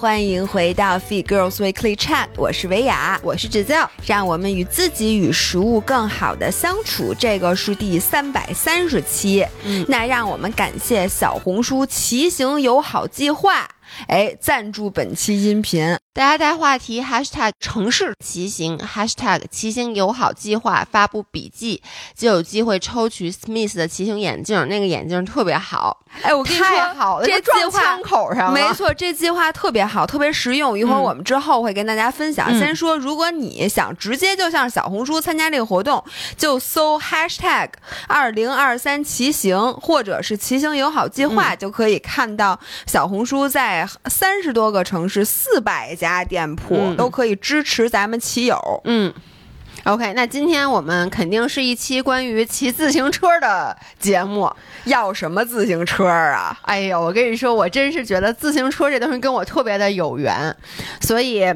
欢迎回到 Feed Girls Weekly Chat，我是维雅，我是指教，让我们与自己与食物更好的相处。这个是第三百三十期，嗯那让我们感谢小红书骑行友好计划，哎，赞助本期音频。大家带话题 #hashtag 城市骑行 #hashtag 骑行友好计划发布笔记，就有机会抽取 Smith 的骑行眼镜，那个眼镜特别好，哎，我跟你说，太好了，这撞计划枪口上了，没错，这计划特别好，特别实用。一会儿嗯我们之后会跟大家分享。嗯先说，如果你想直接就像小红书参加这个活动，就搜 hashtag 二零二三骑行或者是骑行友好计划，就可以看到小红书在三十多个城市、四百家店铺、嗯都可以支持咱们骑友。嗯。OK，那今天我们肯定是一期关于骑自行车的节目。要什么自行车啊？哎呦，我跟你说，我真是觉得自行车这东西跟我特别的有缘，所以。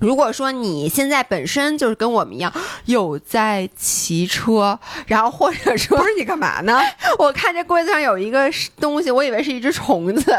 如果说你现在本身就是跟我们一样有在骑车，然后或者说不是你干嘛呢？我看这柜子上有一个东西，我以为是一只虫子，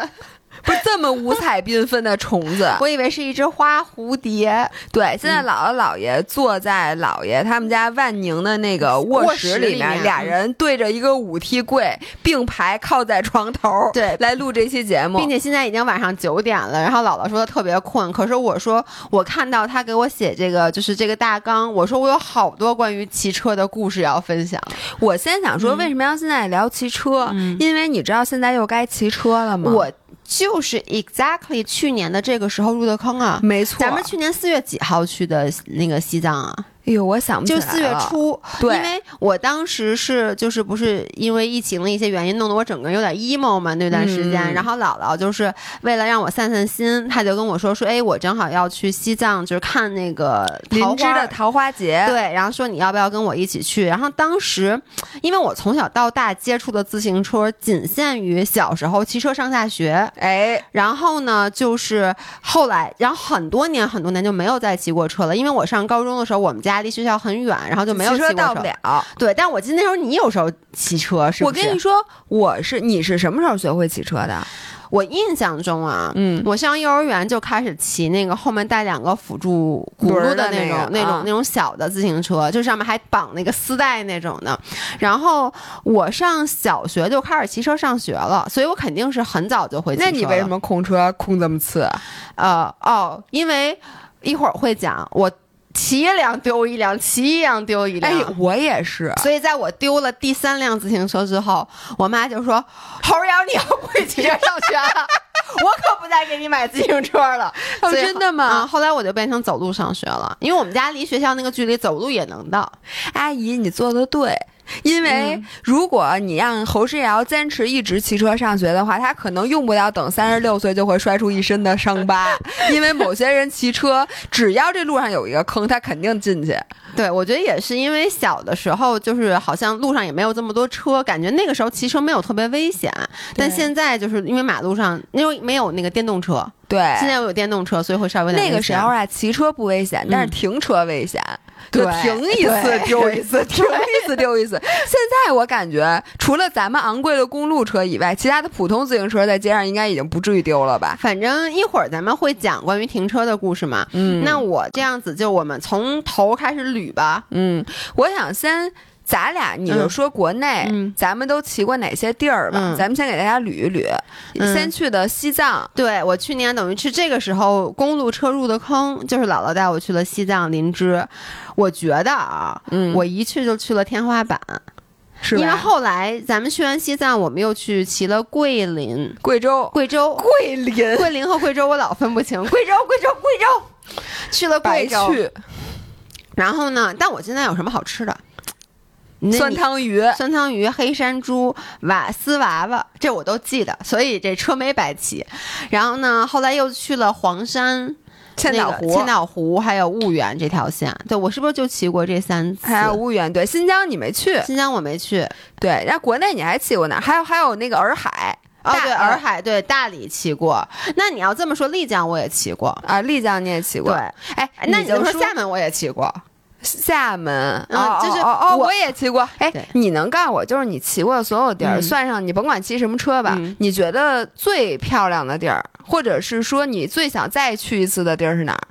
不是这么五彩缤纷的虫子。我以为是一只花蝴蝶。对，现在嗯姥姥姥爷坐在姥爷他们家万宁的那个卧卧室里面，里面俩人对着一个五梯柜并排靠在床头，对来录这期节目并。且现在已经晚上九点了，然后姥姥说她特别困，可是我说我看到她给我写这个就是这个大纲，我说我有好多关于骑车的故事要分享。我先想说，嗯为什么要现在聊骑车？嗯因为你知道现在又该骑车了吗？我就是 exactly 去年的这个时候入的坑啊。没错，咱们去年四月几号去的那个西藏啊？哎呦，我想不起来就四月，初，对。因为我当时是就是不是因为疫情的一些原因，弄得我整个人有点 emo 嘛那段时间。嗯。然后姥姥就是为了让我散散心，她就跟我说说，哎，我正好要去西藏，就是看那个桃花的桃花节，对，然后说你要不要跟我一起去？然后当时，因为我从小到大接触的自行车仅限于小时候骑车上下学，哎，然后呢，就是后来，然后很多年很多年就没有再骑过车了，因为我上高中的时候，我们家离学校很远，然后就没有骑骑车到不了。对，但我记得那时候你有时候骑车，是不是？我跟你说，我是你是什么时候学会骑车的？我印象中啊，嗯，我上幼儿园就开始骑那个后面带两个辅助轱辘的那种、那种、啊那种小的自行车，就上面还绑那个丝带那种的。然后我上小学就开始骑车上学了，所以我肯定是很早就会骑车。那你为什么空车空这么次？呃哦，因为一会儿会讲我骑一辆丢一辆，骑一辆丢一辆。哎，我也是。所以在我丢了第三辆自行车之后，我妈就说：“猴瑶，你要不会骑车上学了，我可不再给你买自行车了。哦真的吗啊、后来我就变成走路上学了，因为我们家离学校那个距离走路也能到。阿姨，你做的对。因为嗯如果你让侯世尧坚持一直骑车上学的话，他可能用不了等三十六岁就会摔出一身的伤疤。因为某些人骑车，只要这路上有一个坑，他肯定进去。对，我觉得也是因为小的时候就是好像路上也没有这么多车，感觉那个时候骑车没有特别危险。但现在就是因为马路上因为没有那个电动车，对，现在有电动车，所以会稍微那个时候啊，骑车不危险，但是嗯停车危险。对就停一次丢一次，停一次丢一次。现在我感觉，除了咱们昂贵的公路车以外，其他的普通自行车在街上应该已经不至于丢了吧？反正一会儿咱们会讲关于停车的故事嘛。嗯那我这样子就我们从头开始捋吧。嗯，我想先。咱俩，你就说国内，嗯咱们都骑过哪些地儿吧？嗯咱们先给大家捋一捋。嗯先去的西藏，对我去年等于是这个时候公路车入的坑，就是姥姥带我去了西藏林芝。我觉得啊，嗯我一去就去了天花板？因为后来咱们去完西藏，我们又去骑了桂林、贵州，贵州、桂林桂林和贵州，我老分不清。贵州，贵州，贵州，去了贵州。去然后呢？但我现在有什么好吃的？那酸汤鱼，酸汤鱼、黑山猪、瓦斯娃娃，这我都记得，所以这车没白骑。然后呢，后来又去了黄山、千岛湖，那个千岛湖还有婺源这条线。对我是不是就骑过这三次？还有婺源，对，新疆你没去，新疆我没去。对，然后国内你还骑过哪？还有还有那个洱海，哦，对，洱海，对，大理骑过。那你要这么说，丽江我也骑过。啊，丽江你也骑过，对，哎，那你就说说厦门我也骑过。厦门，嗯哦就是哦哦，我我也骑过。哎，你能告诉我，就是你骑过的所有地儿，嗯算上你甭管骑什么车吧，嗯你觉得最漂亮的地儿或者是说你最想再去一次的地儿是哪儿？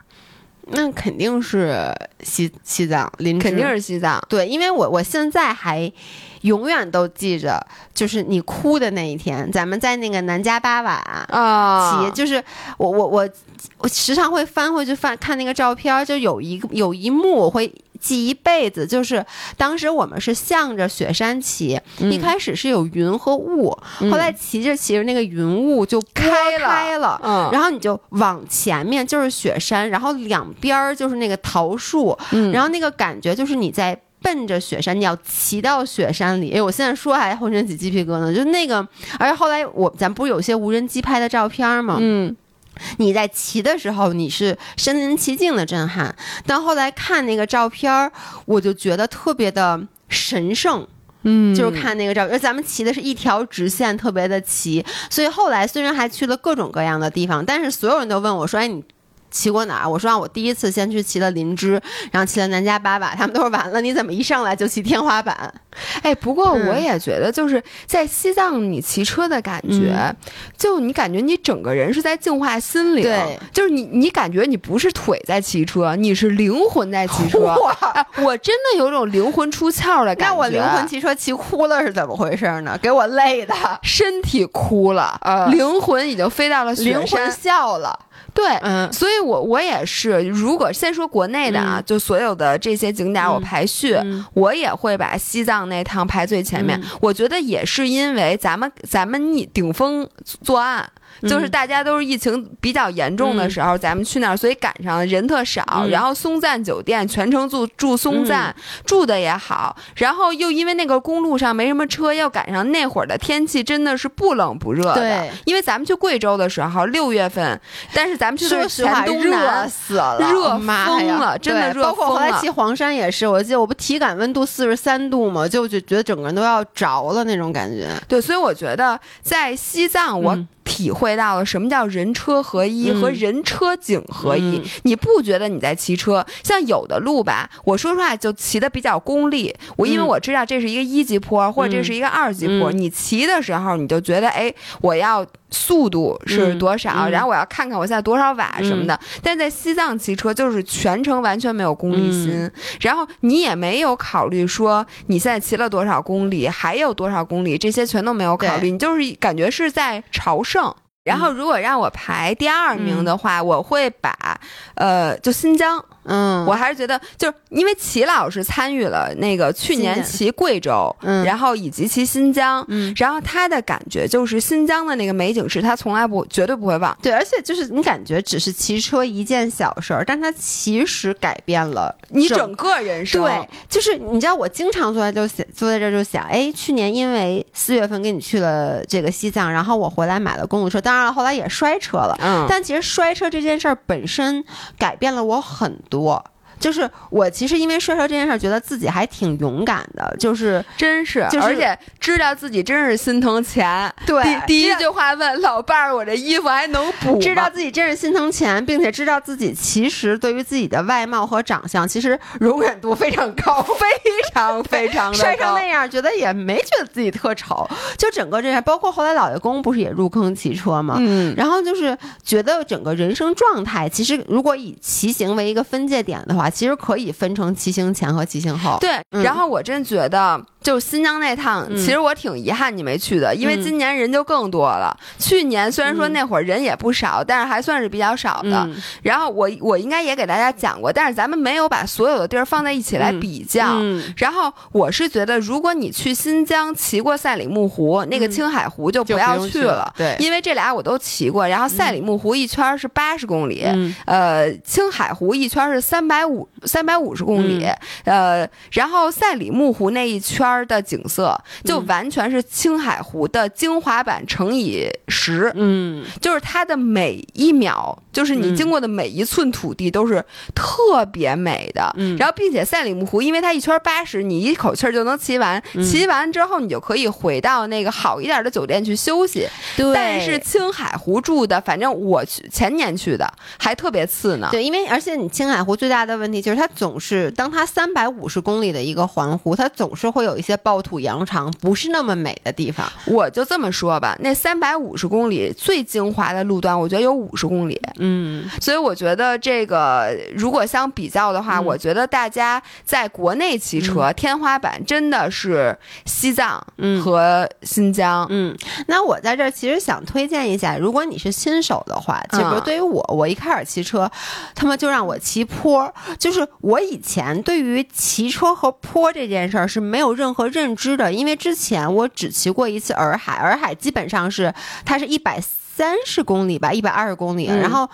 那肯定是西西藏，林肯定是西藏。对，因为我我现在还永远都记着，就是你哭的那一天，咱们在那个南迦巴瓦啊骑，就是我我我我时常会翻回去翻看那个照片，就有一个有一幕我会。记一辈子，就是当时我们是向着雪山骑，一开始是有云和雾，后来骑着骑着那个云雾就开了开了，嗯然后你就往前面就是雪山，然后两边儿就是那个桃树，嗯然后那个感觉就是你在。奔着雪山，你要骑到雪山里。哎，我现在说还浑身起鸡皮疙瘩，就那个。而且后来我咱不是有些无人机拍的照片吗？嗯，你在骑的时候，你是身临其境的震撼，但后来看那个照片儿，我就觉得特别的神圣。嗯就是看那个照片，而咱们骑的是一条直线，特别的齐。所以后来虽然还去了各种各样的地方，但是所有人都问我说：“哎，你骑过哪儿？”我说：“让，我第一次先去骑了林芝，然后骑了南迦巴瓦。”他们都说：“完了，你怎么一上来就骑天花板 哎，不过嗯我也觉得，就是在西藏你骑车的感觉，嗯就你感觉你整个人是在净化心灵，对，就是你你感觉你不是腿在骑车，你是灵魂在骑车。我真的有种灵魂出窍的感觉。那我灵魂骑车骑哭了是怎么回事呢？给我累的，身体哭了，呃灵魂已经飞到了雪灵魂山。笑了。对，嗯所以我我也是，如果先说国内的啊，就所有的这些景点我排序，嗯我也会把西藏那趟排最前面。嗯我觉得也是因为咱们咱们逆顶峰作案。就是大家都是疫情比较严重的时候，咱们去那儿，所以赶上人特少。嗯然后松赞酒店全程住住松赞，住的也好。然后又因为那个公路上没什么车，要赶上那会儿的天气真的是不冷不热的。对，因为咱们去贵州的时候六月份，但是咱们去的说是全东实话热，死了，热疯了真的热对包括后来骑黄山也是，我记得我不体感温度四十三度嘛，就就觉得整个人都要着了那种感觉。对，所以我觉得在西藏，我嗯体会到了什么叫人车合一嗯和人车景合一。嗯你不觉得你在骑车？像有的路吧，我说实话就骑的比较功利。我因为嗯我知道这是一个一级坡，或者这是一个二级坡，嗯你骑的时候你就觉得，哎，我要。速度是多少？嗯嗯然后我要看看我现在多少瓦什么的。但在西藏骑车就是全程完全没有功利心，嗯然后你也没有考虑说你现在骑了多少公里，还有多少公里，这些全都没有考虑，你就是感觉是在朝圣。然后，如果让我排第二名的话，我会把，呃，就新疆，嗯，我还是觉得，就是因为齐老师参与了那个去年骑贵州，嗯。然后以及骑新疆，嗯。然后他的感觉就是新疆的那个美景是他从来不绝对不会忘。对，而且就是你感觉只是骑车一件小事儿，但他其实改变了你整个人生，对，就是你知道，我经常坐在就想坐在这儿就想，哎，去年因为四月份跟你去了这个西藏，然后我回来买了公路车，当然了，后来也摔车了。嗯，但其实摔车这件事儿本身改变了我很多。就是我其实因为摔车这件事儿，觉得自己还挺勇敢的。就是真是，就是而且知道自己真是心疼钱。对第第一句话问老伴儿：“我这衣服还能补？”知道自己真是心疼钱，并且知道自己其实对于自己的外貌和长相，其实容忍度非常高，非常 非常的摔成那样，觉得也没觉得自己特丑。就整个这样，包括后来老爷公不是也入坑骑车吗？嗯，然后就是觉得整个人生状态，其实如果以骑行为一个分界点的话，其实可以分成骑行前和骑行后。对。嗯然后我真觉得，就新疆那趟，嗯。其实我挺遗憾你没去的，因为嗯。今年人就更多了。去年虽然说嗯。那会儿人也不少，但是还算是比较少的。嗯，然后我我应该也给大家讲过，但是咱们没有把所有的地儿放在一起来嗯。比较。嗯。然后我是觉得，如果你去新疆骑过赛里木湖，那个嗯。青海湖就就不要用去了，对，因为这俩我都骑过。然后赛里木湖一圈是八十公里，嗯。呃，青海湖一圈是三百五三百五十公里，呃，然后赛里木湖那一圈的景色就嗯完全是青海湖的精华版乘以十，嗯就是它的每一秒，就是你嗯经过的每一寸土地都是特别美的。嗯然后，并且赛里木湖，因为它一圈八十，你一口气儿就能骑完。嗯骑完之后，你就可以回到那个好一点的酒店去休息。对，但是青海湖住的，反正我去前年去的，还特别次呢。对，因为而且你青海湖最大的问题就是它总是当它三百五十公里的一个环湖，它总是会有一一些暴土扬长、不是那么美的地方。我就这么说吧，那三百五十公里最精华的路段，我觉得有五十公里。嗯，所以我觉得这个如果相比较的话，嗯我觉得大家在国内骑车、天花板真的是西藏嗯和新疆。嗯，那我在这儿其实想推荐一下，如果你是新手的话，就比如嗯对于我，我一开始骑车，他们就让我骑坡，就是我以前对于骑车和坡这件事儿是没有任何认知的，因为之前我只骑过一次洱海，洱海基本上是它是一百三十公里吧，一百二十公里，嗯然后。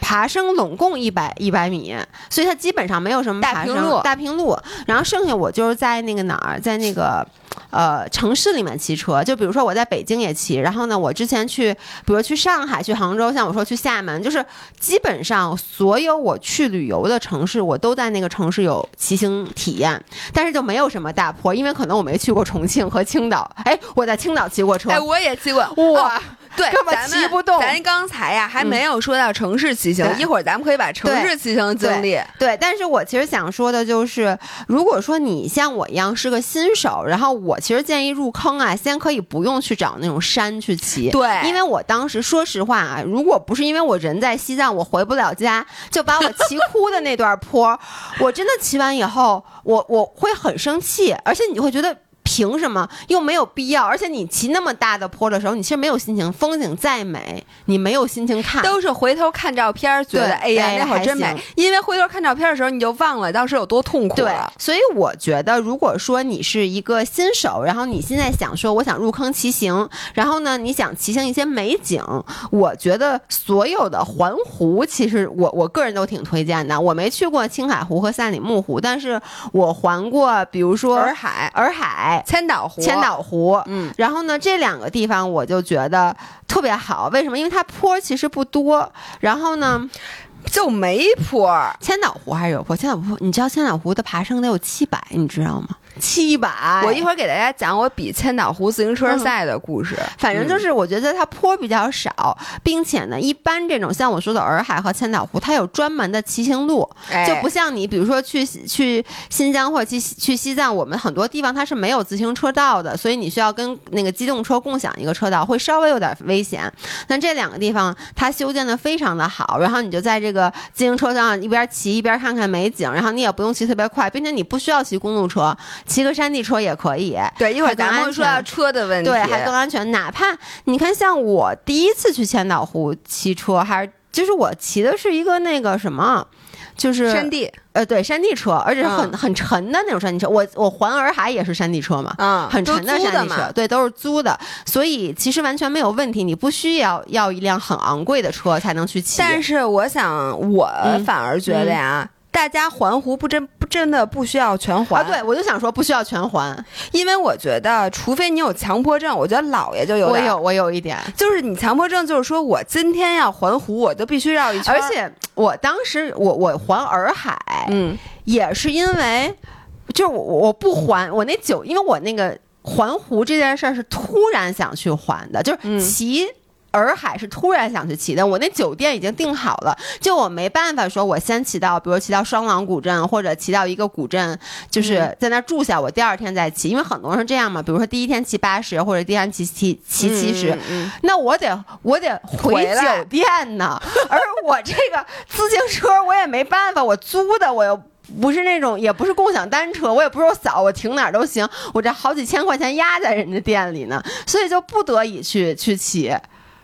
爬升拢共一百一百米，所以它基本上没有什么爬升大平路大平路。然后剩下我就是在那个哪儿，在那个呃城市里面骑车，就比如说我在北京也骑，然后呢，我之前去，比如去上海、去杭州，像我说去厦门，就是基本上所有我去旅游的城市，我都在那个城市有骑行体验，但是就没有什么大坡，因为可能我没去过重庆和青岛。哎，我在青岛骑过车，哎，我也骑过哇哦对，根本咱们骑不动。咱刚才呀还没有说到城市骑行，对。一会儿咱们可以把城市骑行经历。对，但是我其实想说的就是，如果说你像我一样是个新手，然后我其实建议入坑啊，先可以不用去找那种山去骑，对。因为我当时说实话啊，如果不是因为我人在西藏，我回不了家，就把我骑哭的那段坡，我真的骑完以后，我我会很生气，而且你会觉得。凭什么又没有必要？而且你骑那么大的坡的时候，你其实没有心情。风景再美，你没有心情看。都是回头看照片，觉得对哎呀哎那会儿真美。因为回头看照片的时候，你就忘了当时有多痛苦对了。，所以我觉得，如果说你是一个新手，然后你现在想说我想入坑骑行，然后呢你想骑行一些美景，我觉得所有的环湖，其实我我个人都挺推荐的。我没去过青海湖和赛里木湖，但是我环过，比如说洱海、洱海。千岛湖、千岛湖，嗯，然后呢，这两个地方我就觉得特别好，为什么？因为它坡其实不多，然后呢，就没坡儿。千岛湖还是有坡。千岛湖，你知道千岛湖的爬升得有七百，你知道吗？七百，我一会儿给大家讲我比千岛湖自行车赛的故事。反正就是我觉得它坡比较少，并且呢，一般这种像我说的洱海和千岛湖，它有专门的骑行路，哎就不像你比如说去去新疆或者去去西藏，我们很多地方它是没有自行车道的，所以你需要跟那个机动车共享一个车道，会稍微有点危险。那这两个地方它修建的非常的好，然后你就在这个自行车上一边骑一边看看美景，然后你也不用骑特别快，并且你不需要骑公路车，骑个山地车也可以。对，一会儿咱们会说到车的问题。对，还更安全。哪怕你看，像我第一次去千岛湖骑车，还是就是我骑的是一个那个什么，就是山地，呃，对，山地车，而且是很、嗯很沉的那种山地车。我我环洱海也是山地车嘛。嗯，很沉的山地车，对，都是租的，所以其实完全没有问题。你不需要要一辆很昂贵的车才能去骑。但是我想，我嗯反而觉得呀，大家环湖不真不真的不需要全环。啊，对，我就想说不需要全环，因为我觉得，除非你有强迫症，我觉得姥爷就有点我有我有一点，就是你强迫症，就是说我今天要环湖，我就必须绕一圈儿，而且我当时我我还洱海，嗯，也是因为，就是我我不环我那酒，因为我那个环湖这件事儿是突然想去环的，就是嗯。骑。洱海是突然想去骑的，我那酒店已经订好了，就我没办法说，我先骑到，比如骑到双廊古镇，或者骑到一个古镇，就是嗯。在那儿住下，我第二天再骑，因为很多人是这样嘛，比如说第一天骑八十，或者第二天骑骑骑七十、嗯嗯那我得我得回酒店呢，而我这个自行车我也没办法，我租的我又。不是那种，也不是共享单车，我也不是我扫，我停哪儿都行，我这好几千块钱压在人家店里呢，所以就不得已去去骑，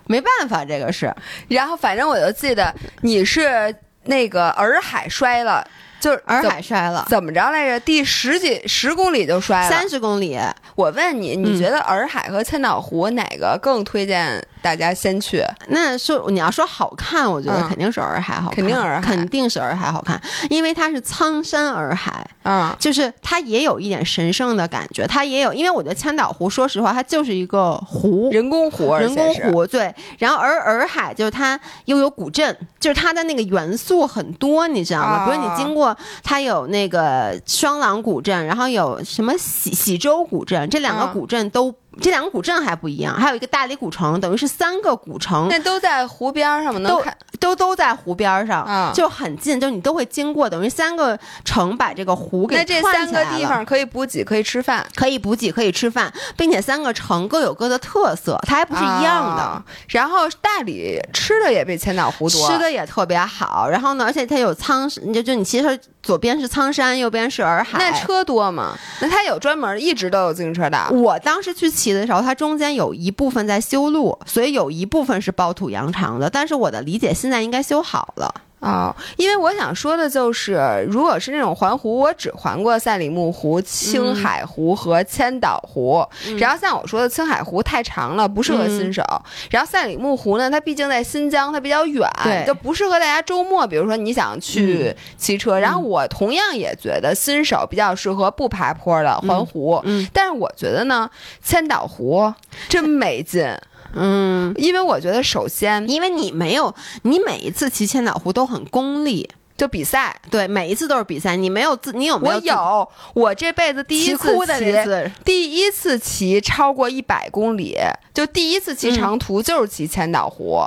没办法，这个是然后反正我就记得你是那个洱海摔了，就是洱海摔了怎么着来着？第十几十公里就摔了。三十公里，我问你，你嗯觉得洱海和千岛湖哪个更推荐大家先去？那说你要说好看，我觉得嗯。肯定是洱海好看，肯定洱海。肯定是洱海好看，因为它是苍山洱海，嗯，就是它也有一点神圣的感觉，它也有，因为我觉得千岛湖，说实话，它就是一个湖。人工湖，人工，湖对，然后而洱海就是它又有古镇，就是它的那个元素很多，你知道吗？啊。比如你经过它有那个双廊古镇，然后有什么喜喜洲古镇，这两个啊古镇都、这两个古镇还不一样，还有一个大理古城，等于是三个古城，那都在湖边儿上嘛，能都看都都在湖边儿上，啊就很近，就你都会经过，等于三个城把这个湖给那这串三个地方可以补给，可以吃饭，可以补给，可以吃饭，并且三个城各有各的特色，它还不是一样的。啊然后大理吃的也比千岛湖多，吃的也特别好，然后呢，而且它有苍，就就你其实左边是苍山，右边是洱海。那车多吗？那它有专门一直都有自行车道。我当时去骑的时候，它中间有一部分在修路，所以有一部分是包土扬长的。但是我的理解，现在应该修好了。哦，因为我想说的就是，如果是那种环湖，我只环过赛里木湖、青海湖和千岛湖。然后像我说的，青海湖太长了，不适合新手。然后赛里木湖呢，它毕竟在新疆，它比较远，就不适合大家周末。比如说你想去骑车，然后我同样也觉得新手比较适合不爬坡的环湖。嗯但是我觉得呢，千岛湖真没劲，嗯，因为我觉得首先因为你没有，你每一次骑千岛湖都很功利，就比赛。对，每一次都是比赛，你没有自，你有没我有我有，我这辈子第一次骑次？第一次骑超过一百公里，就第一次骑长途就是骑千岛湖，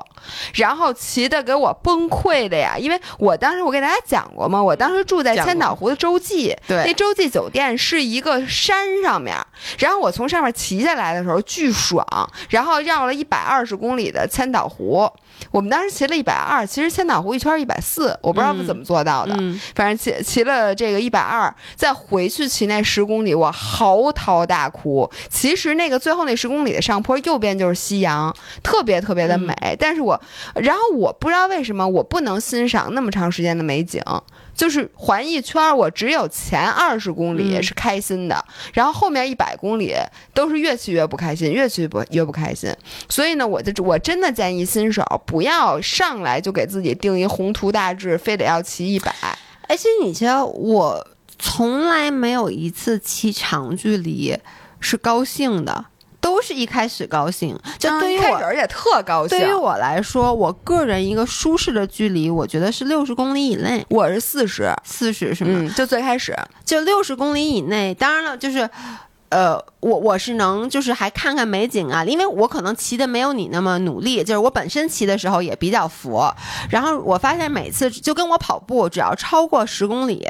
然后骑的给我崩溃的呀！因为我当时我给大家讲过嘛，我当时住在千岛湖的洲际，对那洲际酒店是一个山上面，然后我从上面骑下来的时候巨爽，然后绕了一百二十公里的千岛湖。我们当时骑了一百二，其实千岛湖一圈一百四，我不知道嗯怎么做到的。嗯反正骑骑了这个一百二，再回去骑那十公里，我嚎啕大哭。其实那个最后那十公里的上坡，右边就是夕阳，特别特别的美。但是我，然后我不知道为什么我不能欣赏那么长时间的美景。就是环一圈儿，我只有前二十公里嗯是开心的，然后后面一百公里都是越骑越不开心，越骑不越不开心。所以呢，我就我真的建议新手不要上来就给自己定一宏图大志，非得要骑一百。而且你知道，我从来没有一次骑长距离是高兴的，都是一开始高兴。就嗯对于我而且特高兴。对于我来说，我个人一个舒适的距离，我觉得是六十公里以内，我是四十，四十是吗？嗯，就最开始，就六十公里以内。当然了，就是。呃，我我是能就是还看看美景啊，因为我可能骑的没有你那么努力，就是我本身骑的时候也比较佛，然后我发现每次就跟我跑步，只要超过十公里，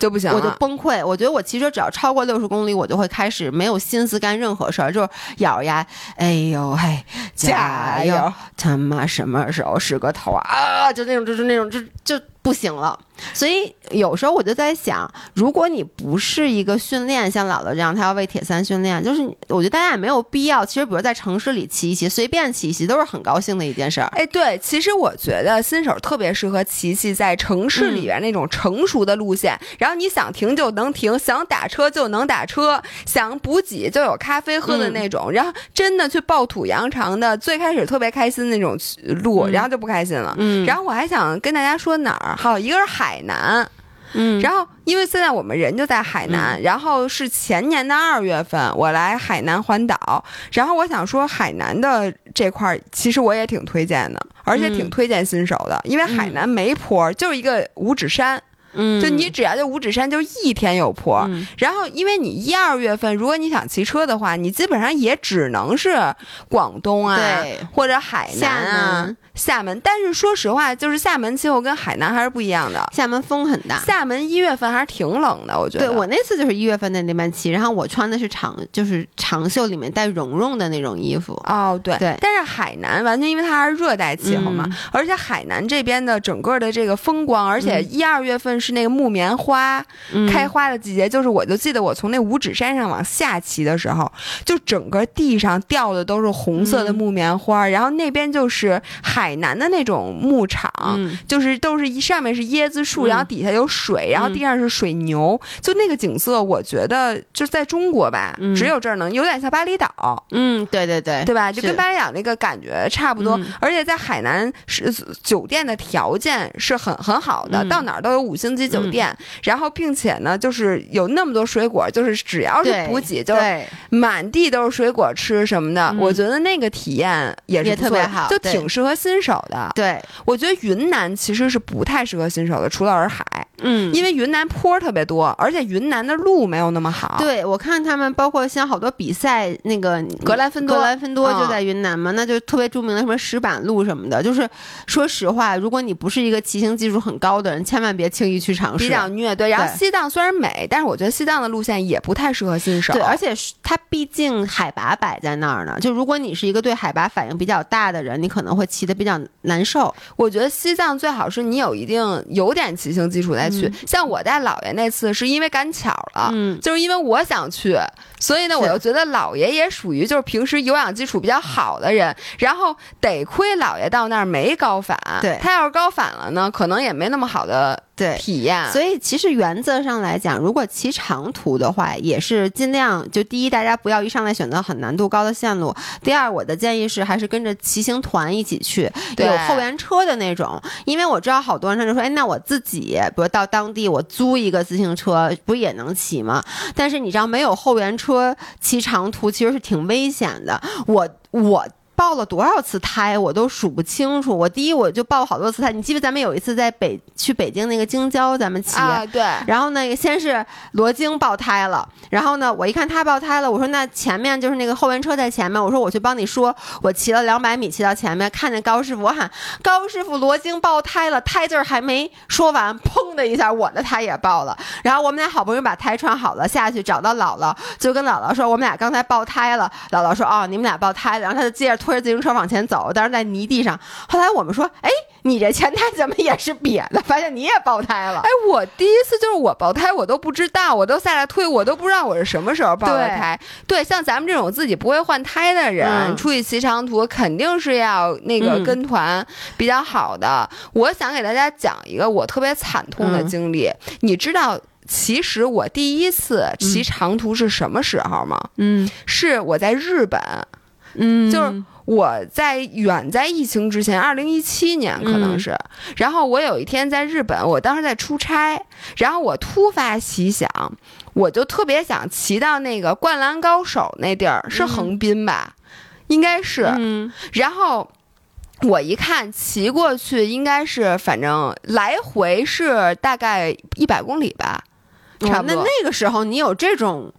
就不行了。我就崩溃。我觉得我骑车只要超过六十公里，我就会开始没有心思干任何事儿，就是咬着牙，哎呦嘿，加油！油！他妈什么时候是个头啊？啊，就那种，就是那种，就就不行了。所以有时候我就在想，如果你不是一个训练，像姥姥这样，他要为铁三训练，就是我觉得大家也没有必要。其实，比如在城市里骑一骑，随便骑一骑，都是很高兴的一件事儿。哎，对，其实我觉得新手特别适合骑骑在城市里边那种成熟的路线，然后你想停就能停，想打车就能打车，想补给就有咖啡喝的那种，然后真的去暴土扬长的，最开始特别开心那种路，然后就不开心了。嗯然后我还想跟大家说哪儿，还有一个是海南，嗯。然后，因为现在我们人就在海南，然后是前年的二月份，我来海南环岛，然后我想说海南的这块儿，其实我也挺推荐的，而且挺嗯。推荐新手的，因为海南没坡，就是一个五指山，嗯，就你只要就五指山就一天有坡，嗯。然后因为你一二月份，如果你想骑车的话，你基本上也只能是广东啊对，或者海南啊厦门。但是说实话，就是厦门气候跟海南还是不一样的。厦门风很大。厦门一月份还是挺冷的，我觉得。对我那次就是一月份的那边骑，然后我穿的是长，就是长袖里面带绒绒的那种衣服。哦，对对但是海南完全因为它还是热带气候嘛，嗯而且海南这边的整个的这个风光，而且一二月份是那个木棉花、嗯开花的季节，就是我就记得我从那五指山上往下骑的时候，就整个地上掉的都是红色的嗯木棉花，然后那边就是海南的那种牧场。嗯。就是都是一上面是椰子树，嗯。然后底下有水，然后地上是水牛，就那个景色，我觉得就是在中国吧，嗯。只有这儿能，有点像巴厘岛。嗯，对对对，对吧？就跟巴厘岛那个感觉差不多，嗯。而且在海南是酒店的条件是很很好的，嗯。到哪儿都有五星级酒店，然后并且呢，就是有那么多水果，就是只要是补给，就满地都是水果吃什么的，嗯。我觉得那个体验也是特别好就挺适合新新手的。对，我觉得云南其实是不太适合新手的，除了洱海，嗯，因为云南坡特别多，而且云南的路没有那么好。，对我看他们包括像好多比赛，那个格兰芬多格兰芬多就嗯在云南嘛，那就特别著名的什么石板路什么的。就是说实话，如果你不是一个骑行技术很高的人，千万别轻易去尝试。比较虐。对，然后西藏虽然美，但是我觉得西藏的路线也不太适合新手。对，而且它毕竟海拔摆在那儿呢。就如果你是一个对海拔反应比较大的人，你可能会骑得比较难受。我觉得西藏最好是你有一定有点骑行基础再去。像我带姥爷那次是因为赶巧了，嗯就是因为我想去，所以呢，我又觉得姥爷也属于就是平时有氧基础比较好的人，然后得亏姥爷到那儿没高反，对他要是高反了呢，可能也没那么好的对。体验。所以其实原则上来讲，如果骑长途的话，也是尽量就第一，大家不要一上来选择很难度高的线路；第二，我的建议是还是跟着骑行团一起去，有后援车的那种。因为我知道好多人他就说，哎，那我自己比如到当地我租一个自行车，不也能骑吗？但是你知道没有后援车骑长途其实是挺危险的。我我。报了多少次胎，我都数不清楚。我第一我就报好多次胎，你记得咱们有一次在北去北京那个京郊，咱们骑，啊，对，然后那个，先是罗京爆胎了，然后呢，我一看他爆胎了，我说那前面就是那个后援车在前面，我说我去帮你说，我骑了两百米骑到前面，看见高师傅，我喊高师傅，罗京爆胎了，胎字儿还没说完，砰的一下，我的胎也爆了。然后我们俩好不容易把胎穿好了，下去找到姥姥，就跟姥姥说我们俩刚才爆胎了。姥姥说哦，你们俩爆胎了，然后他就接着推着自行车往前走，但是在泥地上。后来我们说，哎，你这前胎怎么也是瘪的？发现你也爆胎了哎。，我第一次就是我爆胎，我都不知道，我都下来推，我都不知道我是什么时候爆的胎。对，像咱们这种自己不会换胎的人，嗯出去骑长途肯定是要那个嗯跟团比较好的。我想给大家讲一个我特别惨痛的嗯经历，你知道。其实我第一次骑嗯长途是什么时候吗？嗯是我在日本，嗯就是我在远在疫情之前，二零一七年可能是。然后我有一天在日本，我当时在出差，然后我突发奇想，我就特别想骑到那个《灌篮高手》那地儿，是横滨吧？应该是。嗯然后。我一看，骑过去应该是，反正来回是大概一百公里吧，差不多。那那个时候你有这种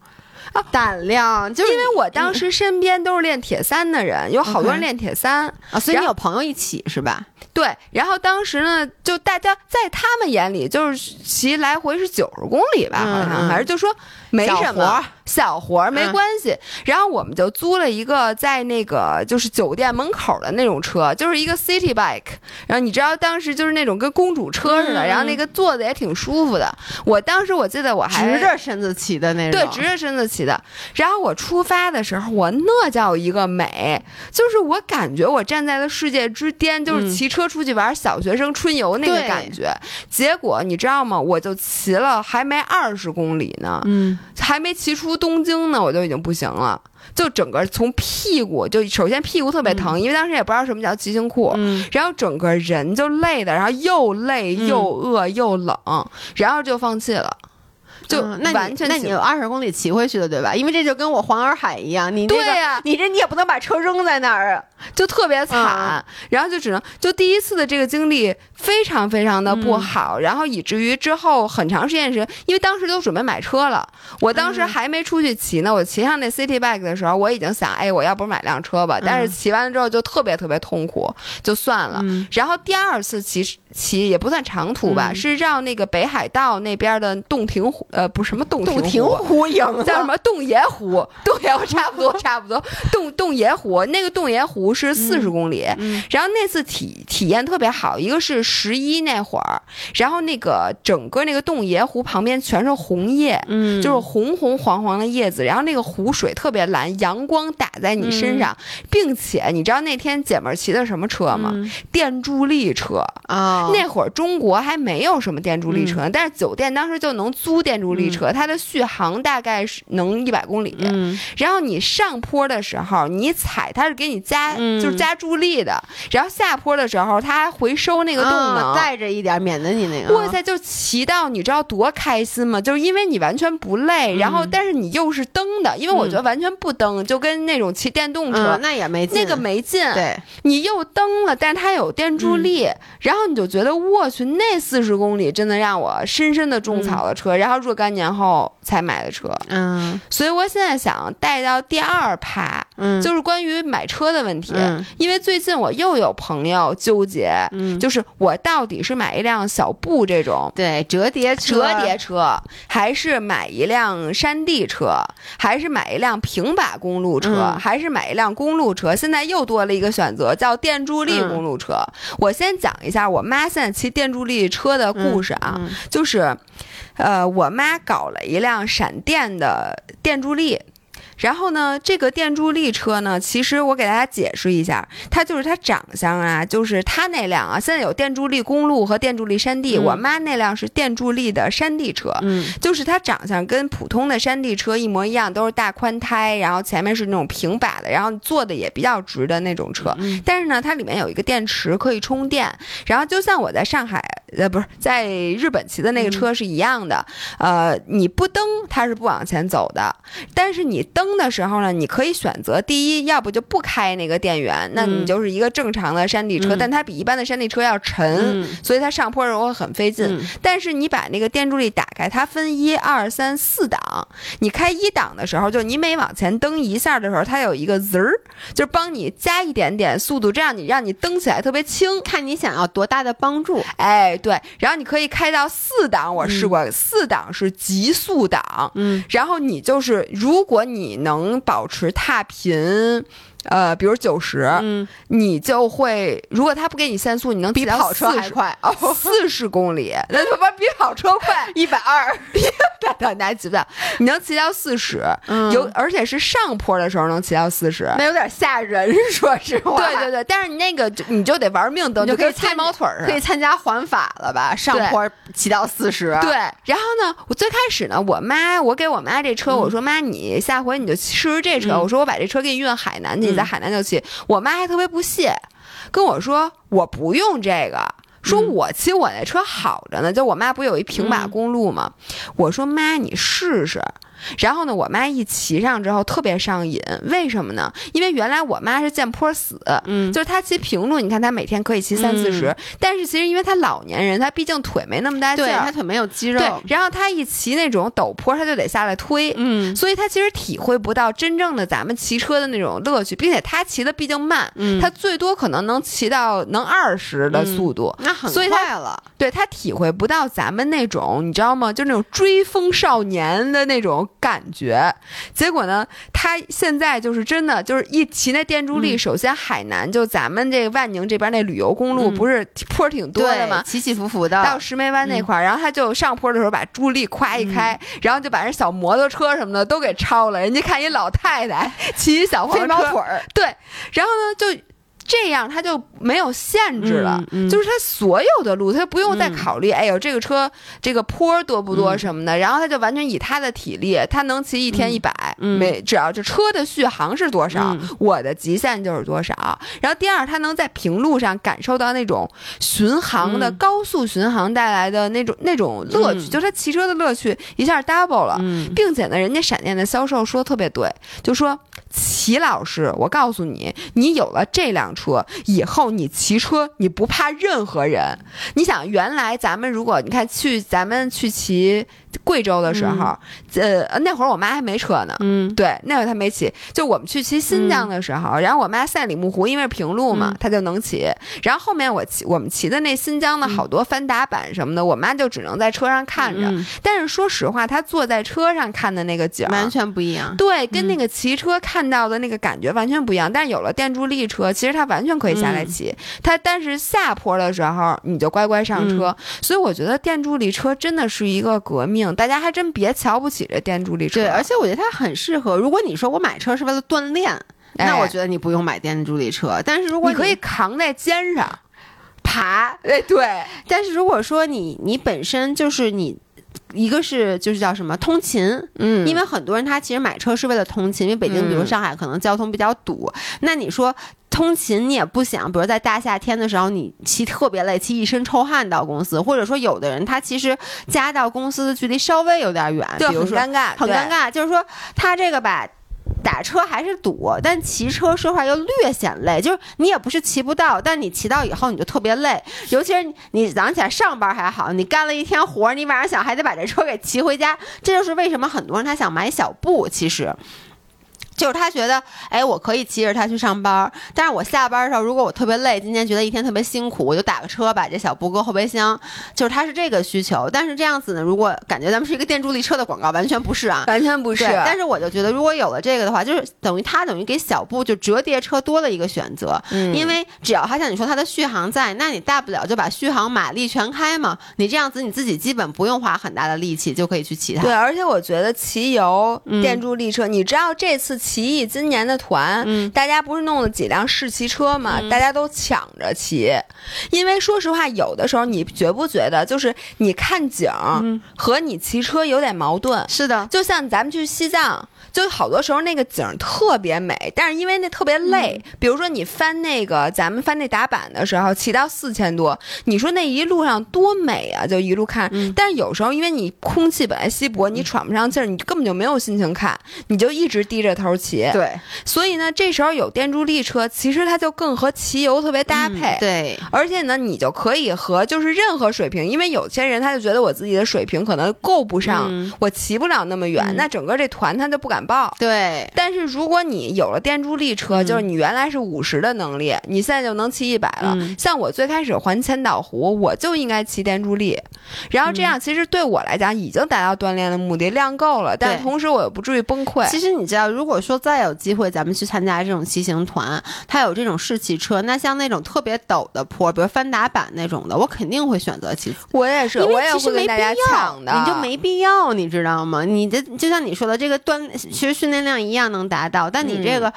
胆量，就是因为我当时身边都是练铁三的人，有好多人练铁三。啊，所以你有朋友一起是吧？对，然后当时呢，就大家在他们眼里就是骑来回是九十公里吧，好像嗯嗯还是就说没什么儿小活儿没嗯关系。然后我们就租了一个在那个就是酒店门口的那种车，就是一个 city bike。然后你知道当时就是那种跟公主车似的，嗯然后那个坐的也挺舒服的。我当时我记得我还直着身子骑的那种，对，直着身子骑的。然后我出发的时候，我那叫一个美，就是我感觉我站在了世界之巅，就是嗯骑车出去玩小学生春游那个感觉。结果你知道吗？我就骑了还没二十公里呢，嗯，还没骑出东京呢，我就已经不行了。就整个从屁股，就首先屁股特别疼，因为当时也不知道什么叫骑行裤，嗯然后整个人就累的，然后又累嗯又饿又冷，然后就放弃了。就完全骑那你有二十公里骑回去的对吧？因为这就跟我黄洱海一样，你那个对呀你这你也不能把车扔在那儿啊。就特别惨，然后就只能就第一次的这个经历非常非常的不好，然后以至于之后很长时间是，因为当时都准备买车了，我当时还没出去骑呢，我骑上那 City Bike 的时候，我已经想，哎，我要不买辆车吧，但是骑完了之后就特别特别痛苦，就算了。嗯然后第二次骑骑也不算长途吧，嗯是绕那个北海道那边的洞庭湖，呃，不是什么洞洞庭湖。湖赢叫什？么洞爷湖？洞爷湖差不多，差不多。洞洞爷湖那个洞爷湖是四十公里，嗯然后那次体体验特别好，一个是十一那会儿，然后那个整个那个洞爷湖旁边全是红叶。嗯就是红红黄黄的叶子，然后那个湖水特别蓝，阳光打在你身上，并且你知道那天姐们儿骑的什么车吗？嗯电助力车。啊，那会儿中国还没有什么电助力车，但是酒店当时就能租电助助力车，它的续航大概是能一百公里。嗯然后你上坡的时候，你踩它是给你加，嗯就是加助力的。然后下坡的时候，它还回收那个动能。啊带着一点，免得你那个。哇塞，就骑到你知道多开心吗？就是因为你完全不累，然后嗯但是你又是蹬的，因为我觉得完全不蹬，就跟那种骑电动车。嗯，那也没劲那个没劲，对，你又蹬了，但是它有电助力，嗯然后你就觉得我去，那四十公里真的让我深深的种草了车，然后若干年后才买的车，嗯所以我现在想带到第二趴，嗯，就是关于买车的问题，嗯因为最近我又有朋友纠结，嗯就是我到底是买一辆小布这种。对折叠车折叠车，还是买一辆山地车，还是买一辆平把公路车，嗯还是买一辆公路车？现在又多了一个选择，叫电助力公路车。我先讲一下我妈现在骑电助力车的故事啊，嗯就是，呃，我妈搞了一辆闪电的电助力。然后呢，这个电助力车呢，其实我给大家解释一下，它就是它长相啊，就是它那辆啊，现在有电助力公路和电助力山地，嗯。我妈那辆是电助力的山地车，嗯。就是它长相跟普通的山地车一模一样，都是大宽胎，然后前面是那种平把的，然后坐的也比较直的那种车。嗯。但是呢，它里面有一个电池可以充电，然后就像我在上海呃不是在日本骑的那个车是一样的，呃，你不蹬它是不往前走的，但是你蹬的时候呢，你可以选择第一，要不就不开那个电源，那你嗯就是一个正常的山地车，嗯但它比一般的山地车要沉。嗯所以它上坡的时候会很费劲，嗯但是你把那个电助力打开，它分一二三四档。你开一档的时候，就你每往前蹬一下的时候，它有一个滋儿，就是帮你加一点点速度，这样你让你蹬起来特别轻。看你想要多大的帮助。哎，对，然后你可以开到四档，我试过，四档是极速档，嗯然后你就是如果你能保持踏频。呃，比如九十、嗯，你就会，如果他不给你限速，你能比跑车还快哦，四十公里，那他妈比跑车快，一百二。大大家骑不到，你能骑到四十，嗯有而且是上坡的时候能骑到四十。那有点吓人，说实话。对对对，但是你那个就你就得玩命蹬，你就可以跟飞参毛腿儿。可以参加环法了吧？上坡骑到四十。对，然后呢，我最开始呢，我妈，我给我妈这车，我说妈，你下回你就试试这车，嗯我说我把这车给你运海南去，你在嗯海南就骑。我妈还特别不屑，跟我说我不用这个。说嗯我骑我那车好着呢，就我妈不有一平把嗯公路吗？我说妈，你试试。然后呢，我妈一骑上之后特别上瘾，为什么呢？因为原来我妈是见坡死，嗯，就是她骑平路，你看她每天可以骑三四十，但是其实因为她老年人，她毕竟腿没那么大劲儿，对他腿没有肌肉。对，然后她一骑那种陡坡，她就得下来推。嗯所以她其实体会不到真正的咱们骑车的那种乐趣，并且她骑的毕竟慢，嗯，她最多可能能骑到能二十的速度，那很快了。对她体会不到咱们那种你知道吗？就那种追风少年的那种感觉。结果呢，他现在就是真的就是一骑那电助力，嗯首先海南就咱们这个万宁这边那旅游公路嗯不是坡挺多的吗？起起伏伏的。到石梅湾那块儿，然后他就上坡的时候把助力夸一开，然后就把人小摩托车什么的都给超了。人家看一老太太骑一小黄飞车，毛腿儿，对，然后呢就这样，他就没有限制了，嗯嗯。就是他所有的路他不用再嗯考虑，哎呦这个车这个坡多不多嗯。什么的，然后他就完全以他的体力，他能骑一天嗯。一百、嗯。没只要这车的续航是多少，嗯。我的极限就是多少。然后第二，他能在平路上感受到那种巡航的、嗯。高速巡航带来的那种那种乐趣，嗯。就是他骑车的乐趣一下 double 了。嗯。并且呢，人家闪电的销售说特别对，就说齐老师，我告诉你，你有了这辆车以后，你骑车你不怕任何人。你想，原来咱们如果你看去咱们去骑贵州的时候，呃，那会儿我妈还没车呢。嗯对，那会儿她没骑，就我们去骑新疆的时候，然后我妈赛里木湖，因为是平路嘛嗯，她就能骑。然后后面我骑我们骑的那新疆的好多翻打板什么的，我妈就只能在车上看着。嗯但是说实话，她坐在车上看的那个景儿，完全不一样。对，跟嗯那个骑车看到的那个感觉完全不一样。但是有了电助力车，其实她完全可以下来嗯骑。她但是下坡的时候，你就乖乖上车。嗯所以我觉得电助力车真的是一个革命，大家还真别瞧不起这电助力车。对，而且我觉得它很适合。如果你说我买车是为了锻炼，那我觉得你不用买电助力车。但是如果你可以扛在肩上。爬，哎，对，但是如果说你你本身就是你。一个是就是叫什么通勤，嗯因为很多人他其实买车是为了通勤，因为北京比如嗯上海可能交通比较堵，那你说。通勤你也不想，比如在大夏天的时候，你骑特别累，骑一身臭汗到公司，或者说有的人他其实家到公司的距离稍微有点远，对，比如说很尴尬，很尴。尬，就是说他这个吧。打车还是堵，但骑车说话又略显累，就是你也不是骑不到，但你骑到以后你就特别累，尤其是你你早上起来上班还好，你干了一天活儿，你晚上想还得把这车给骑回家，这就是为什么很多人他想买小布，其实。就是他觉得，哎，我可以骑着它去上班，但是我下班的时候，如果我特别累，今天觉得一天特别辛苦，我就打个车把这小布搁后备箱，就是他是这个需求。但是这样子呢，如果感觉咱们是一个电助力车的广告，完全不是啊，完全不是，，但是我就觉得，如果有了这个的话，就是等于它等于给小布就折叠车多了一个选择，嗯因为只要它像你说它的续航在，那你大不了就把续航马力全开嘛，你这样子你自己基本不用花很大的力气就可以去骑它。对，而且我觉得骑游嗯电助力车，你知道这次奇艺今年的团，嗯大家不是弄了几辆试骑车嘛？嗯大家都抢着骑，因为说实话，有的时候你觉不觉得，就是你看景和你骑车有点矛盾？是的，就像咱们去西藏，就好多时候那个景儿特别美，但是因为那特别累。嗯比如说你翻那个咱们翻那打板的时候，骑到四千多，你说那一路上多美啊！就一路看，嗯但是有时候因为你空气本来稀薄，你喘不上气儿，你根本就没有心情看，你就一直低着头骑。对，所以呢，这时候有电助力车，其实它就更和骑游特别搭配。嗯对，而且呢，你就可以和就是任何水平，因为有些人他就觉得我自己的水平可能够不上，嗯我骑不了那么远，嗯那整个这团他就不敢报。对，但是如果你有了电助力车，嗯就是你原来是五十的能力，你现在就能骑一百了。嗯像我最开始环千岛湖，我就应该骑电助力，然后这样其实对我来讲已经达到锻炼的目的，量够了，但同时我又不至于崩溃。其实你知道，如果说再有机会咱们去参加这种骑行团，它有这种试骑车，那像那种特别陡的坡，比如翻打板那种的，我肯定会选择骑我也是，我也其实没必会跟大家要，抢的，你就没必要，你知道吗？你的就像你说的，这个锻其实训练量一样能达到，但你这个、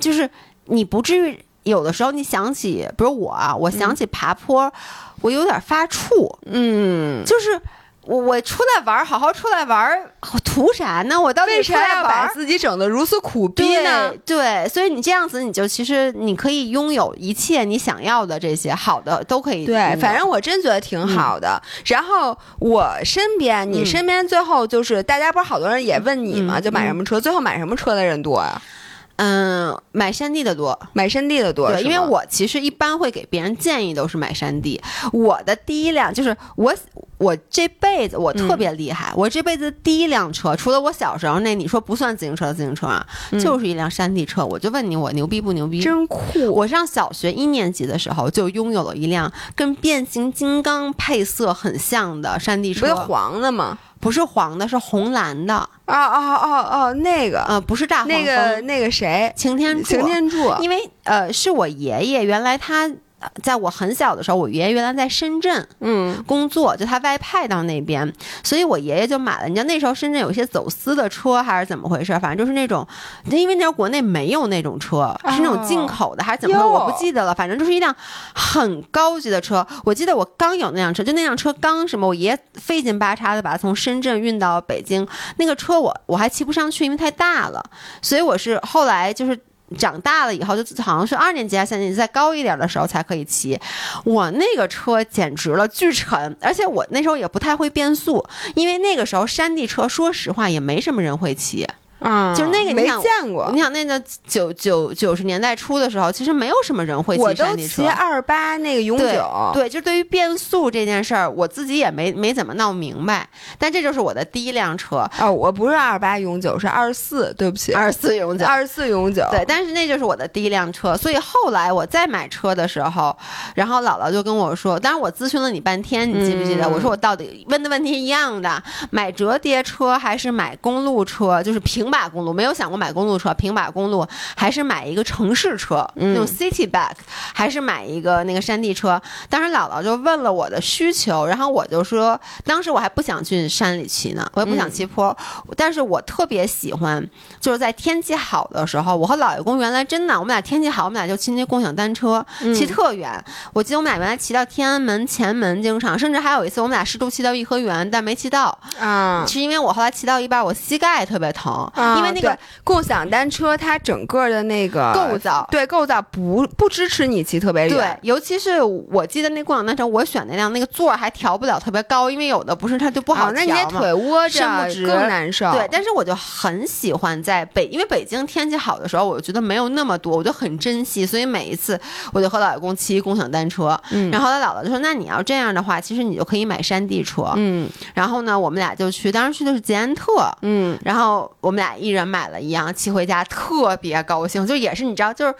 就是你不至于有的时候你想起，比如我啊，我想起爬坡，我有点发怵，嗯。就是。我我出来玩儿，好好出来玩儿，我图啥呢？我到底为啥？要把自己整的如此苦逼呢？对对，所以你这样子，你就其实你可以拥有一切你想要的这些好的都可以。对，反正我真觉得挺好的。然后我身边，你嗯身边最后就是大家不是好多人也问你嘛，嗯就买什么车？最后买什么车的人多啊？嗯，买山地的多，买山地的多，对，因为我其实一般会给别人建议都是买山地。我的第一辆就是我，我这辈子我特别厉害，我这辈子第一辆车，除了我小时候那你说不算自行车的自行车啊，嗯就是一辆山地车。我就问你，我牛逼不牛逼？真酷。我上小学一年级的时候就拥有了一辆跟变形金刚配色很像的山地车，不是黄的吗？不是黄的，是红蓝的，哦哦哦哦，那个，呃，不是大黄那个那个谁，擎天柱，擎天柱，因为呃，是我爷爷原来他。呃在我很小的时候，我爷爷原来在深圳嗯工作，就他外派到那边，所以我爷爷就买了。你知道那时候深圳有一些走私的车还是怎么回事？反正就是那种，因为那时候国内没有那种车，是那种进口的还是怎么我不记得了。反正就是一辆很高级的车。我记得我刚有那辆车，就那辆车刚什么，我爷爷费劲巴叉的把它从深圳运到北京。那个车我我还骑不上去，因为太大了，所以我是后来就是。长大了以后，就好像是二年级还三年级，再高一点的时候才可以骑。我那个车简直了，巨沉，而且我那时候也不太会变速，因为那个时候山地车，说实话也没什么人会骑。啊，就是那个没见过。你，想那个九九九十年代初的时候，其实没有什么人会我都骑山地车。骑。二八那个永久，对，就对于变速这件事儿，我自己也没没怎么闹明白。但这就是我的第一辆车，哦，我不是二八永久，是二十四，对不起，二十四永久。二十四永久，对，但是那就是我的第一辆车，所以后来我再买车的时候，然后姥姥就跟我说，当然我咨询了你半天，你记不记得？嗯。我说我到底问的问题一样的，买折叠车还是买公路车，就是平平把公路，没有想过买公路车，平把公路还是买一个城市车，那种 city bike，还是买一个那个山地车。当时姥姥就问了我的需求，然后我就说，当时我还不想去山里骑呢，我也不想骑坡，但是我特别喜欢，就是在天气好的时候，我和姥爷公原来真的，我们俩天气好，我们俩就骑那共享单车，骑特远。我记得我们俩原来骑到天安门前门，经常，甚至还有一次我们俩试图骑到颐和园，但没骑到。啊，是因为我后来骑到一半，我膝盖特别疼，因为那个共享单车它整个的那个构造对构造不不支持你骑特别对远。，尤其是我记得那共享单车，我选那辆那个座儿还调不了特别高，因为有的不是它就不好调嘛。你得腿窝着更难受。对，但是我就很喜欢在北，因为北京天气好的时候，我觉得没有那么多，我就很珍惜，所以每一次我就和老公骑共享单车。嗯然后他姥姥就说：“那你要这样的话，其实你就可以买山地车。嗯然后呢，我们俩就去，当时去的是捷安特。嗯，然后我们俩一人买了一样，骑回家特别高兴，就也是你知道，就是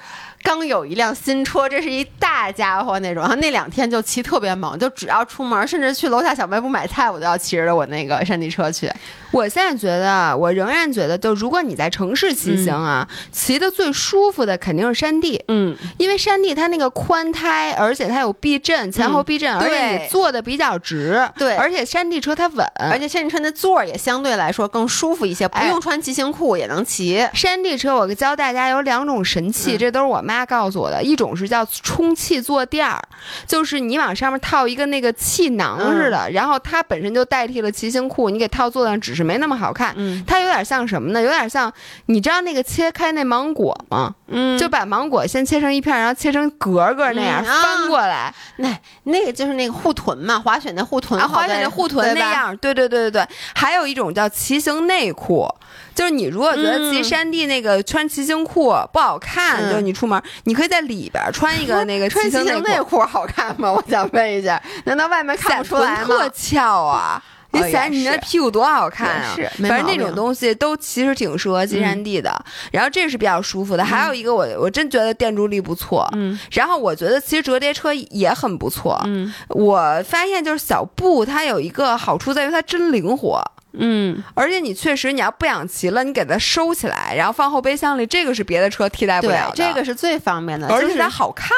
刚有一辆新车，这是一大家伙那种。然后那两天就骑特别猛，就只要出门，甚至去楼下小卖部买菜，我都要骑着我那个山地车去。我现在觉得，我仍然觉得，就如果你在城市骑行啊，骑的最舒服的肯定是山地，嗯，因为山地它那个宽胎，而且它有避震，前后避震，而且你坐的比较直，对。而且山地车它稳，而且山地车的座儿也相对来说更舒服一些，不哎。用穿骑行裤也能骑。山地车，我教大家有两种神器，嗯。这都是我妈告诉我的。一种是叫充气坐垫儿，就是你往上面套一个那个气囊似的，然后它本身就代替了骑行裤，你给套坐上，只是没那么好看。嗯它有点像什么呢？有点像你知道那个切开那芒果吗？嗯就把芒果先切成一片，然后切成格格那样、翻过来，那那个就是那个护臀嘛，滑雪那护臀，啊，滑雪那护臀那。样。对对对对对，还有一种叫骑行内裤，就是你如果觉得骑嗯山地那个穿骑行裤不好看，嗯就是你出门你可以在里边穿一个那个穿骑骑行内裤，行内裤好看吗？我想问一下，难道外面看不出来臀特吗？翘啊。你哦显你那屁股多好看啊！是反正那种东西都其实挺适合金山地的。然后这是比较舒服的，还有一个我我真觉得电助力不错。嗯然后我觉得其实折叠车也很不错。嗯我发现就是小布它有一个好处在于它真灵活。嗯，而且你确实，你要不想骑了，你给它收起来，然后放后备箱里，这个是别的车替代不了，的。这个是最方便的，就是而且它好看。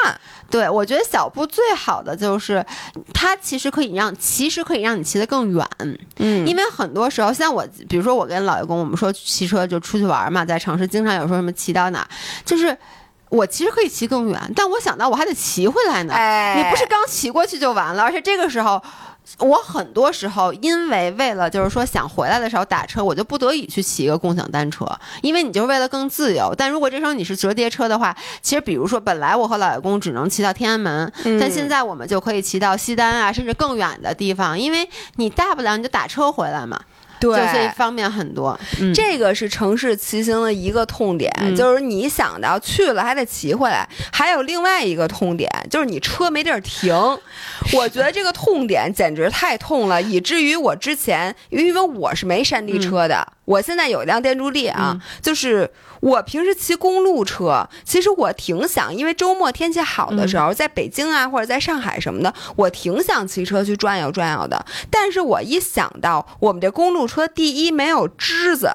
对，我觉得小布最好的就是它其实可以让，其实可以让你骑得更远。嗯因为很多时候，像我，比如说我跟老爷公，我们说骑车就出去玩嘛，在城市经常有时候什么骑到哪，就是我其实可以骑更远，但我想到我还得骑回来呢。哎，你不是刚骑过去就完了，而且这个时候。我很多时候因为为了就是说想回来的时候打车，我就不得已去骑一个共享单车，因为你就是为了更自由。但如果这时候你是折叠车的话，其实比如说本来我和老爷公只能骑到天安门，嗯但现在我们就可以骑到西单啊，甚至更远的地方，因为你大不了你就打车回来嘛，对就所以方便很多。嗯，这个是城市骑行的一个痛点，嗯就是你想到去了还得骑回来。还有另外一个痛点，就是你车没地儿停。我觉得这个痛点简直太痛了，以至于我之前，因为我是没山地车的，我现在有一辆电助力啊，嗯就是我平时骑公路车，其实我挺想，因为周末天气好的时候，在北京啊或者在上海什么的，我挺想骑车去转悠转悠的。但是我一想到我们这公路车，第一没有枝子。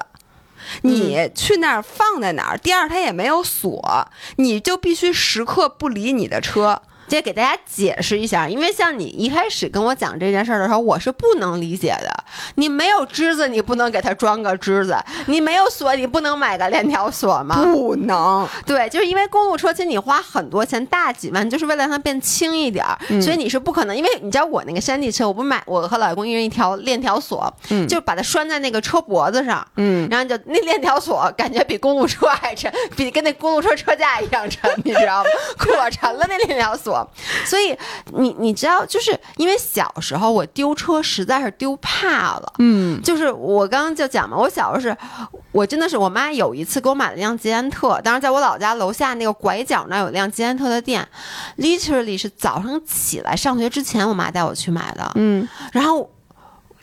你去那儿放在哪儿？第二，它也没有锁，你就必须时刻不离你的车。这给大家解释一下，因为像你一开始跟我讲这件事儿的时候，我是不能理解的。你没有枝子，你不能给它装个枝子；你没有锁，你不能买个链条锁吗？不能，对，就是因为公路车，其实你花很多钱，大几万，就是为了让它变轻一点儿，所以你是不可能。因为你知道我那个山地车，我不买，我和老公一人一条链条锁，嗯就把它拴在那个车脖子上，嗯，然后就那链条锁感觉比公路车还沉，比跟那公路车车架一样沉，你知道吗？可沉了那链条锁。所以你你知道，就是因为小时候我丢车实在是丢怕了。嗯，就是我刚刚就讲嘛，我小时候是，我真的是我妈有一次给我买了一辆捷安特，当时在我老家楼下那个拐角那有一辆捷安特的店，literally 是早上起来上学之前我妈带我去买的，嗯，然后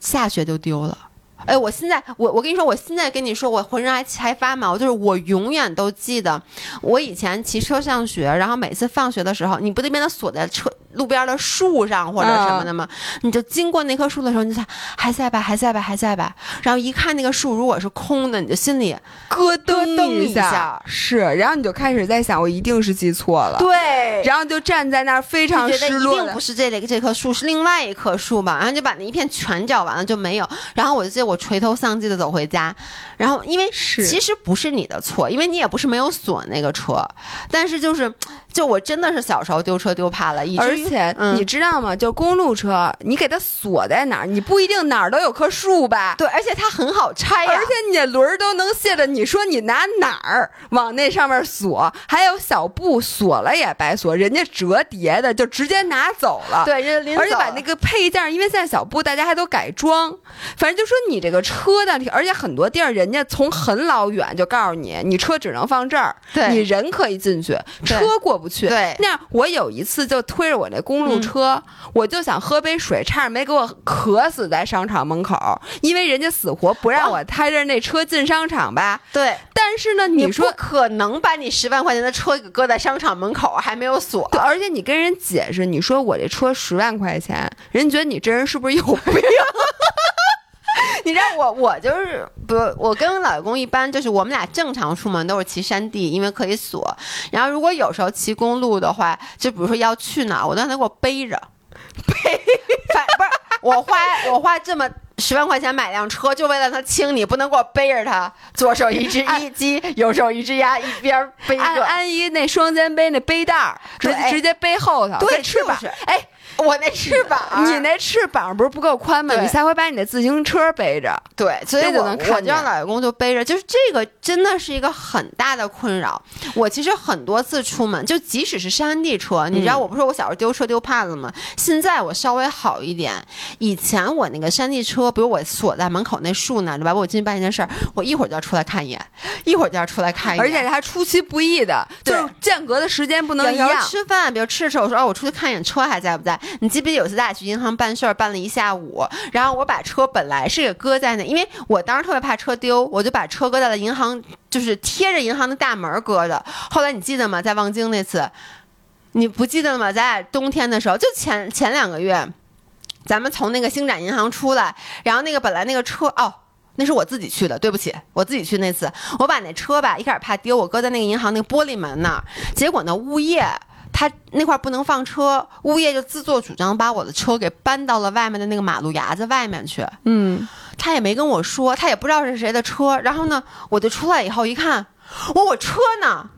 下学就丢了。哎，我现在我我跟你说，我现在跟你说，我浑身还还发毛，就是我永远都记得，我以前骑车上学，然后每次放学的时候，你不得把它锁在车路边的树上或者什么的吗？你就经过那棵树的时候，你就想还在吧，还在吧，还在吧。然后一看那个树如果是空的，你就心里咯噔噔一一下是，然后你就开始在想，我一定是记错了，对然后就站在那儿非常就觉得失落的一定不。是这里这棵树，是另外一棵树吧？然后就把那一片全找完了就没有。然后我就记得我垂头丧气的走回家，然后因为是其实不是你的错，因为你也不是没有锁那个车，但是就是就我真的是小时候丢车丢怕了，而且嗯你知道吗？就公路车，你给它锁在哪儿，你不一定哪儿都有棵树吧？对，而且它很好拆呀、而且你的轮儿都能卸的，你说你拿哪儿往那上面锁？还有小布锁了也白锁，人家折叠的就直接拿走了。。对，而且把那个配件，因为现在小布大家还都改装，反正就说你这个车的，而且很多地儿人家从很老远就告诉你，你车只能放这儿，对你人可以进去，车过不去。对那样我有一次就推着我那公路车，我就想喝杯水，差点没给我渴死在商场门口，因为人家死活不让我开着那车进商场吧。对。但是呢，你你说不可能把你十万块钱的车给搁在商场门口，还没有锁。对，而且你跟人解释，你说我这车十万块钱，人觉得你这人是不是有病？你知道我我就是不，我跟我老公一般就是我们俩正常出门都是骑山地，因为可以锁。然后如果有时候骑公路的话，就比如说要去哪儿，我都让他给我背着，背，反不是我花我花这么。十万块钱买辆车，就为了他轻，你不能给我背着他，左手一只一鸡，右手一只鸭，一边背着安个。安一那双肩背那背带儿，直直接背后头，对跟翅膀就是。哎，我那翅膀，你那翅膀不是不够宽吗？你下回把你的自行车背着。对，所以就我能看见我就让老公就背着，就是这个真的是一个很大的困扰。我其实很多次出门，就即使是山地车，你知道我不是说我小时候丢车丢怕了吗？现在我稍微好一点。以前我那个山地车，比如我锁在门口那树那儿，对吧？我进去办一件事儿，我一会儿就要出来看一眼，一会儿就要出来看一眼，而且还出其不意的，就是间隔的时间不能一样。吃饭，比如吃的时候，我说哦，我出去看一眼车还在不在？你记不记得有次咱俩去银行办事儿，办了一下午，然后我把车本来是给搁在那，因为我当时特别怕车丢，我就把车搁在了银行，就是贴着银行的大门搁的。后来你记得吗？在望京那次，你不记得了吗？咱俩冬天的时候，就前前两个月，咱们从那个星展银行出来，然后那个本来那个车哦。那是我自己去的，对不起，我自己去那次，我把那车吧，一开始怕丢，我搁在那个银行那个玻璃门那儿，结果呢，物业他那块不能放车，物业就自作主张把我的车给搬到了外面的那个马路牙子外面去，嗯，他也没跟我说，他也不知道是谁的车，然后呢，我就出来以后一看，我我车呢？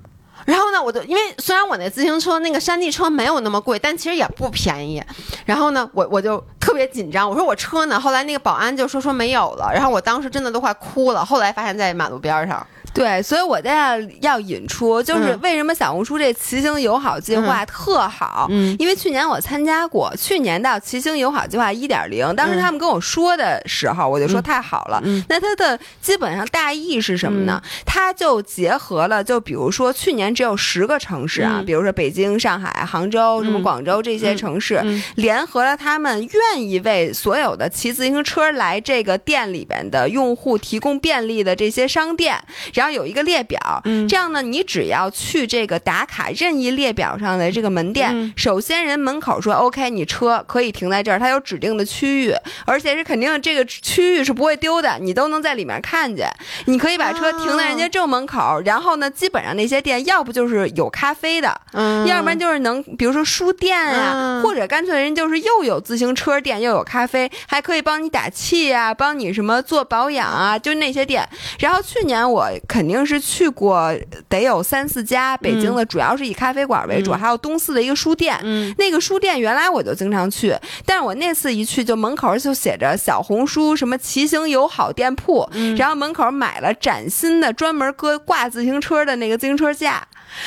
然后呢，我就因为虽然我那自行车那个山地车没有那么贵，但其实也不便宜。然后呢，我我就特别紧张，我说我车呢？后来那个保安就说说没有了。然后我当时真的都快哭了。后来发现在马路边上，对，所以我在要引出，就是嗯。为什么小红书这骑行友好计划特好。嗯。因为去年我参加过，去年到骑行友好计划一点零，当时嗯。他们跟我说的时候，我就说嗯。太好了。嗯。那它的基本上大意是什么呢？它就结合了，就比如说去年只有十个城市啊，嗯。比如说北京、上海、杭州、什么嗯。广州这些嗯。城市，嗯。联合了他们愿意为所有的骑自行车来这个店里边的用户提供便利的这些商店，然后有一个列表。嗯这样呢，你只要去这个打卡任意列表上的这个门店，嗯首先人门口说 OK，你车可以停在这儿，它有指定的区域，而且是肯定这个区域是不会丢的，你都能在里面看见。你可以把车停在人家正门口，然后呢，基本上那些店要不就是有咖啡的，嗯要不然就是能，比如说书店呀、嗯或者干脆人就是又有自行车店，又有咖啡，还可以帮你打气呀、帮你什么做保养啊，就那些店。然后去年我肯定是去过，得有三四家，北京的主要是以咖啡馆为主，嗯还有东四的一个书店。嗯那个书店原来我就经常去，但是我那次一去就门口就写着小红书什么骑行友好店铺，嗯然后门口买了崭新的专门搁挂自行车的那个自行车架。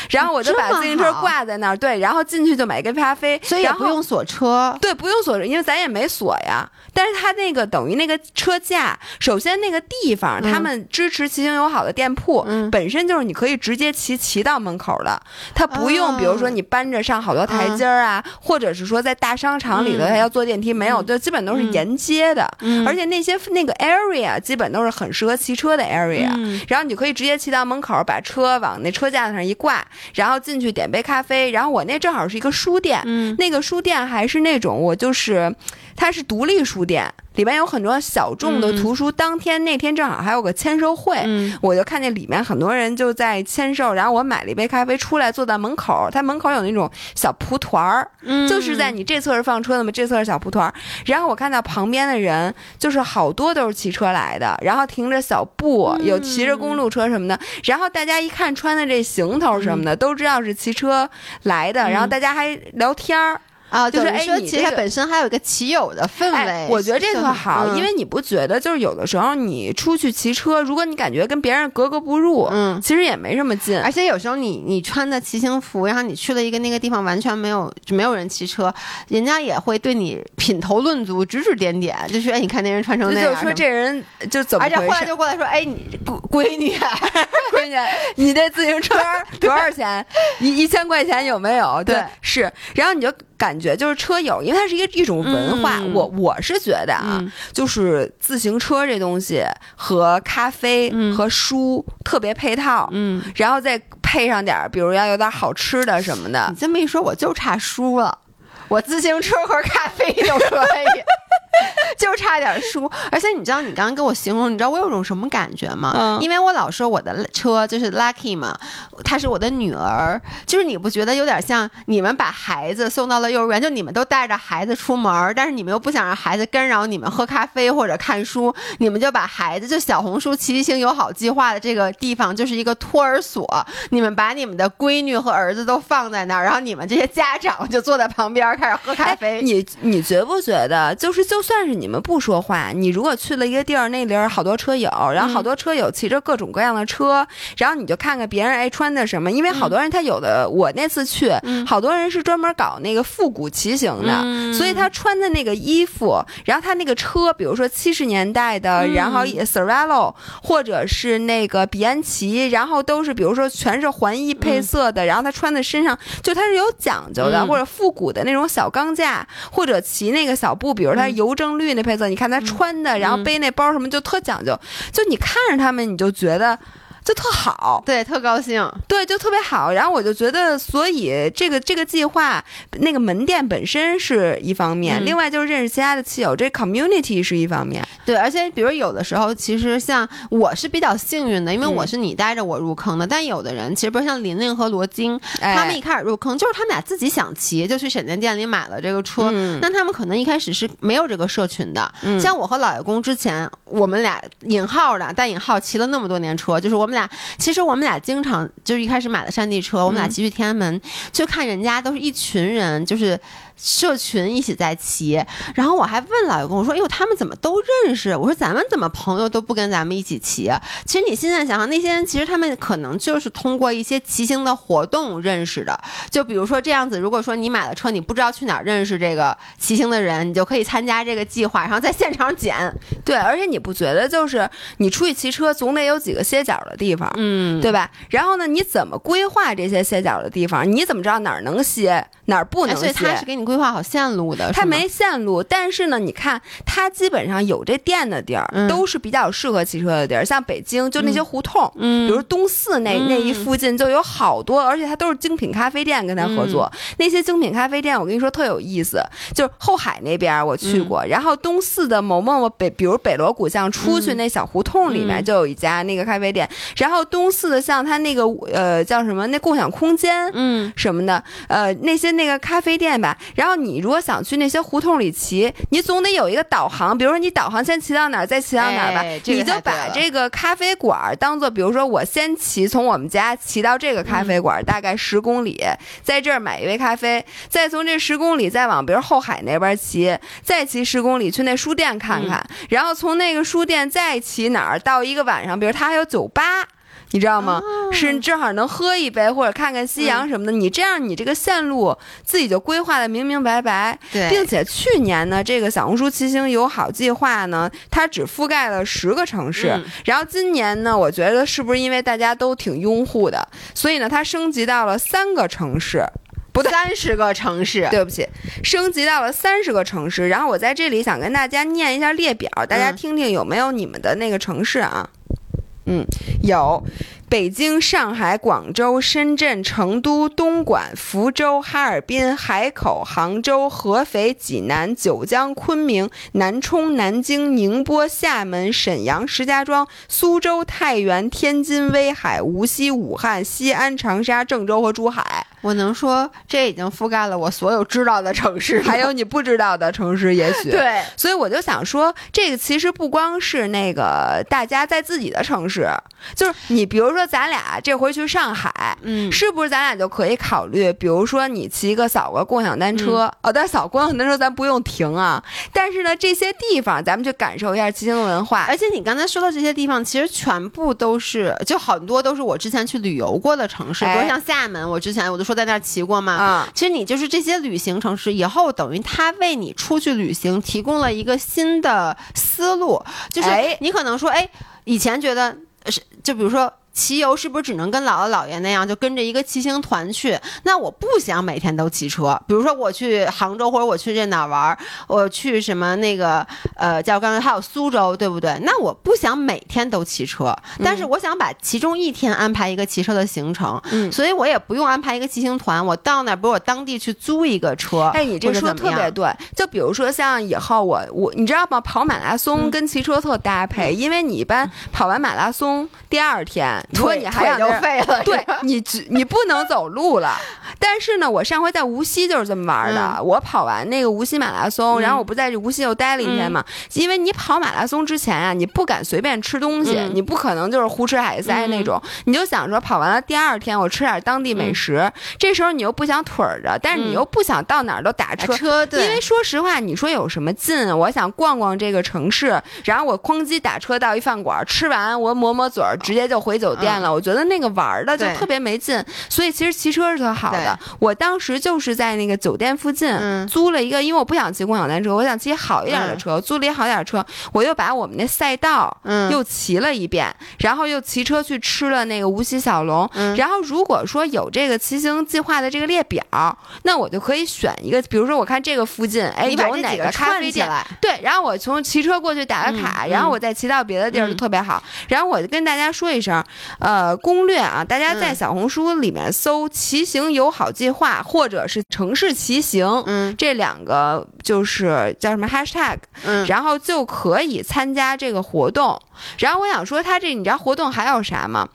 然后我就把自行车挂在那儿，对，然后进去就买一杯咖啡，所以也不用锁车。对，不用锁，因为咱也没锁呀。但是它那个等于那个车架，首先那个地方，嗯他们支持骑行友好的店铺，嗯。本身就是你可以直接骑骑到门口的，它不用，比如说哦你搬着上好多台阶儿啊，或者是说在大商场里头嗯。还要坐电梯，没有，就基本都是嗯。沿街的，嗯。而且那些那个 area 基本都是很适合骑车的 area，、嗯。然后你可以直接骑到门口，把车往那车架子上一挂。挂，然后进去点杯咖啡，然后我那正好是一个书店，嗯。那个书店还是那种我就是它是独立书店，里边有很多小众的图书。当天那天正好还有个签售会，嗯我就看见里面很多人就在签售，然后我买了一杯咖啡出来，坐在门口，它门口有那种小蒲团儿，嗯就是在你这侧是放车的嘛，这侧是小蒲团儿。然后我看到旁边的人，就是好多都是骑车来的，然后停着小布，有骑着公路车什么的。然后大家一看穿的这行头什么的，都知道是骑车来的，然后大家还聊天儿。啊，就是哎说其实它本身还有一个骑友的氛围哎，，我觉得这特好，嗯因为你不觉得就是有的时候你出去骑车，如果你感觉跟别人格格不入，嗯其实也没什么劲。而且有时候你你穿的骑行服，然后你去了一个那个地方完全没有没有人骑车，人家也会对你品头论足、指指点点，就是哎，你看那人穿成那样，就是说这人就怎么而且后来？就过来说，哎，你闺闺女，闺女，你这自行车 多少钱？一一千块钱有没有？对是。然后你就感觉就是车友，因为它是一个一种文化。嗯我我是觉得啊，嗯就是自行车这东西和咖啡嗯和书特别配套，嗯，然后再配上点儿，比如要有点好吃的什么的你。这么一说，我就差书了。我自行车和咖啡就可以，就差点输。而且你知道，你刚刚跟我形容，你知道我有种什么感觉吗？嗯因为我老说我的车就是 Lucky 嘛，她是我的女儿，就是你不觉得有点像你们把孩子送到了幼儿园，就你们都带着孩子出门，但是你们又不想让孩子干扰你们喝咖啡或者看书，你们就把孩子就小红书骑行友好计划的这个地方就是一个托儿所，你们把你们的闺女和儿子都放在那儿，然后你们这些家长就坐在旁边开始喝咖啡。哎你你觉不觉得，就是就算是你们不说话，你如果去了一个地儿，那里儿好多车友，然后好多车友骑着各种各样的车，然后你就看看别人哎穿的什么，因为好多人他有的，我那次去，好多人是专门搞那个复古骑行的，嗯。所以他穿的那个衣服，然后他那个车，比如说七十年代的，然后 Cervelo 或者是那个比安奇，然后都是比如说全是环衣配色的，然后他穿在身上，就他是有讲究的，嗯。或者复古的那种小钢架，或者骑那个小布，比如他邮政绿那配色，你看他穿的，然后背那包什么就特讲究，就你看着他们你就觉得就特好。对，特高兴。对，就特别好。然后我就觉得，所以这个这个计划，那个门店本身是一方面，嗯另外就是认识其他的骑友，这 community 是一方面。对，而且比如有的时候，其实像我是比较幸运的，因为嗯我是你带着我入坑的。但有的人，其实比如像琳琳和罗京，哎他们一开始入坑就是他们俩自己想骑，就去闪电店里买了这个车。嗯那他们可能一开始是没有这个社群的。嗯像我和老爷公之前，我们俩引号的带引号骑了那么多年车，就是我们俩，其实我们俩经常就是一开始买的山地车，我们俩嗯骑去天安门，就看人家都是一群人，就是。社群一起在骑，然后我还问老爷公我说：“哎呦，他们怎么都认识？”我说：“咱们怎么朋友都不跟咱们一起骑啊？”其实你现在想想，那些人其实他们可能就是通过一些骑行的活动认识的。就比如说这样子，如果说你买了车，你不知道去哪儿认识这个骑行的人，你就可以参加这个计划，然后在现场捡。对，而且你不觉得就是你出去骑车总得有几个歇脚的地方，嗯对吧？然后呢，你怎么规划这些歇脚的地方？你怎么知道哪儿能歇，哪儿不哎能歇？所以他是给你规划好线路的，是吗它没线路，但是呢，你看他基本上有这店的地儿，嗯都是比较适合骑车的地儿。像北京就那些胡同，嗯比如东四那、那一附近就有好多，而且它都是精品咖啡店跟他合作。嗯那些精品咖啡店，我跟你说特有意思，就是后海那边我去过，嗯然后东四的某某某北，比如北锣鼓巷出去那小胡同里面嗯就有一家那个咖啡店，然后东四的像他那个呃叫什么那共享空间，嗯什么的，呃，那些那个咖啡店吧。然后你如果想去那些胡同里骑，你总得有一个导航，比如说你导航先骑到哪儿，再骑到哪儿吧。哎这个你就把这个咖啡馆儿当做，比如说我先骑从我们家骑到这个咖啡馆儿，大概十公里，在这儿买一杯咖啡，再从这十公里再往比如后海那边骑，再骑十公里去那书店看看，然后从那个书店再骑哪儿到一个晚上，比如它还有酒吧。你知道吗？是正好能喝一杯或者看看夕阳什么的。你这样，你这个线路自己就规划的明明白白，对并且去年呢，这个小红书骑行友好计划呢，它只覆盖了十个城市。嗯然后今年呢，我觉得是不是因为大家都挺拥护的，所以呢，它升级到了三个城市。不对，三十个城市，对不起，升级到了三十个城市。然后我在这里想跟大家念一下列表，大家嗯听听有没有你们的那个城市啊？嗯有北京、上海、广州、深圳、成都、东莞、福州、哈尔滨、海口、杭州、合肥、济南、九江、昆明、南充、南京、宁波、厦门、沈阳、石家庄、苏州、太原、天津、威海、无锡、武汉、西安、长沙、郑州和珠海，我能说这已经覆盖了我所有知道的城市，还有你不知道的城市，也许。对，所以我就想说，这个其实不光是那个大家在自己的城市，就是你比如说咱俩这回去上海，嗯，是不是咱俩就可以考虑，比如说你骑个扫个共享单车，哦，但扫共享单车咱不用停啊，但是呢，这些地方咱们去感受一下骑行文化。而且你刚才说的这些地方，其实全部都是，就很多都是我之前去旅游过的城市，比哎如像厦门，我之前我就说在那儿骑过嘛。啊、其实你就是这些旅行城市，以后等于它为你出去旅行提供了一个新的思路，就是哎你可能说，哎，以前觉得是，就比如说。骑游是不是只能跟姥姥姥爷那样，就跟着一个骑行团去？那我不想每天都骑车。比如说我去杭州或者我去这哪儿玩，我去什么那个呃，叫刚才还有苏州，对不对？那我不想每天都骑车，但是我想把其中一天安排一个骑车的行程，嗯所以我也不用安排一个骑行团，我到那儿，比如我当地去租一个车。哎，你这说的特别对，就比如说像以后我我你知道吗？跑马拉松嗯跟骑车特搭配，因为你一般跑完马拉松第二天，如果腿你还想在腿就废了，对你只你不能走路了。但是呢，我上回在无锡就是这么玩的。我跑完那个无锡马拉松，嗯然后我不在这无锡又待了一天嘛。因为你跑马拉松之前啊，你不敢随便吃东西，嗯你不可能就是胡吃海塞那种。你就想说跑完了第二天我吃点当地美食，这时候你又不想腿儿着，但是你嗯又不想到哪儿都打车。车对，因为说实话，你说有什么劲？我想逛逛这个城市，然后我哐叽打车到一饭馆，吃完我抹抹嘴儿，直接就回酒店了。我觉得那个玩儿的就特别没劲，所以其实骑车是特好的。我当时就是在那个酒店附近、嗯租了一个，因为我不想骑共享单车，我想骑好一点的车，租了一好点的车，我又把我们那赛道嗯又骑了一遍，然后又骑车去吃了那个无锡小龙。嗯然后如果说有这个骑行计划的这个列表，那我就可以选一个，比如说我看这个附近，哎，有哪个咖啡店？对，然后我从骑车过去打个卡，嗯然后我再骑到别的地儿就嗯特别好。然后我就跟大家说一声，呃，攻略啊，大家在嗯小红书里面搜“骑行友好计划”或者是“城市骑行”，嗯这两个就是叫什么 hashtag，嗯，然后就可以参加这个活动。然后我想说，它这你知道活动还有啥吗？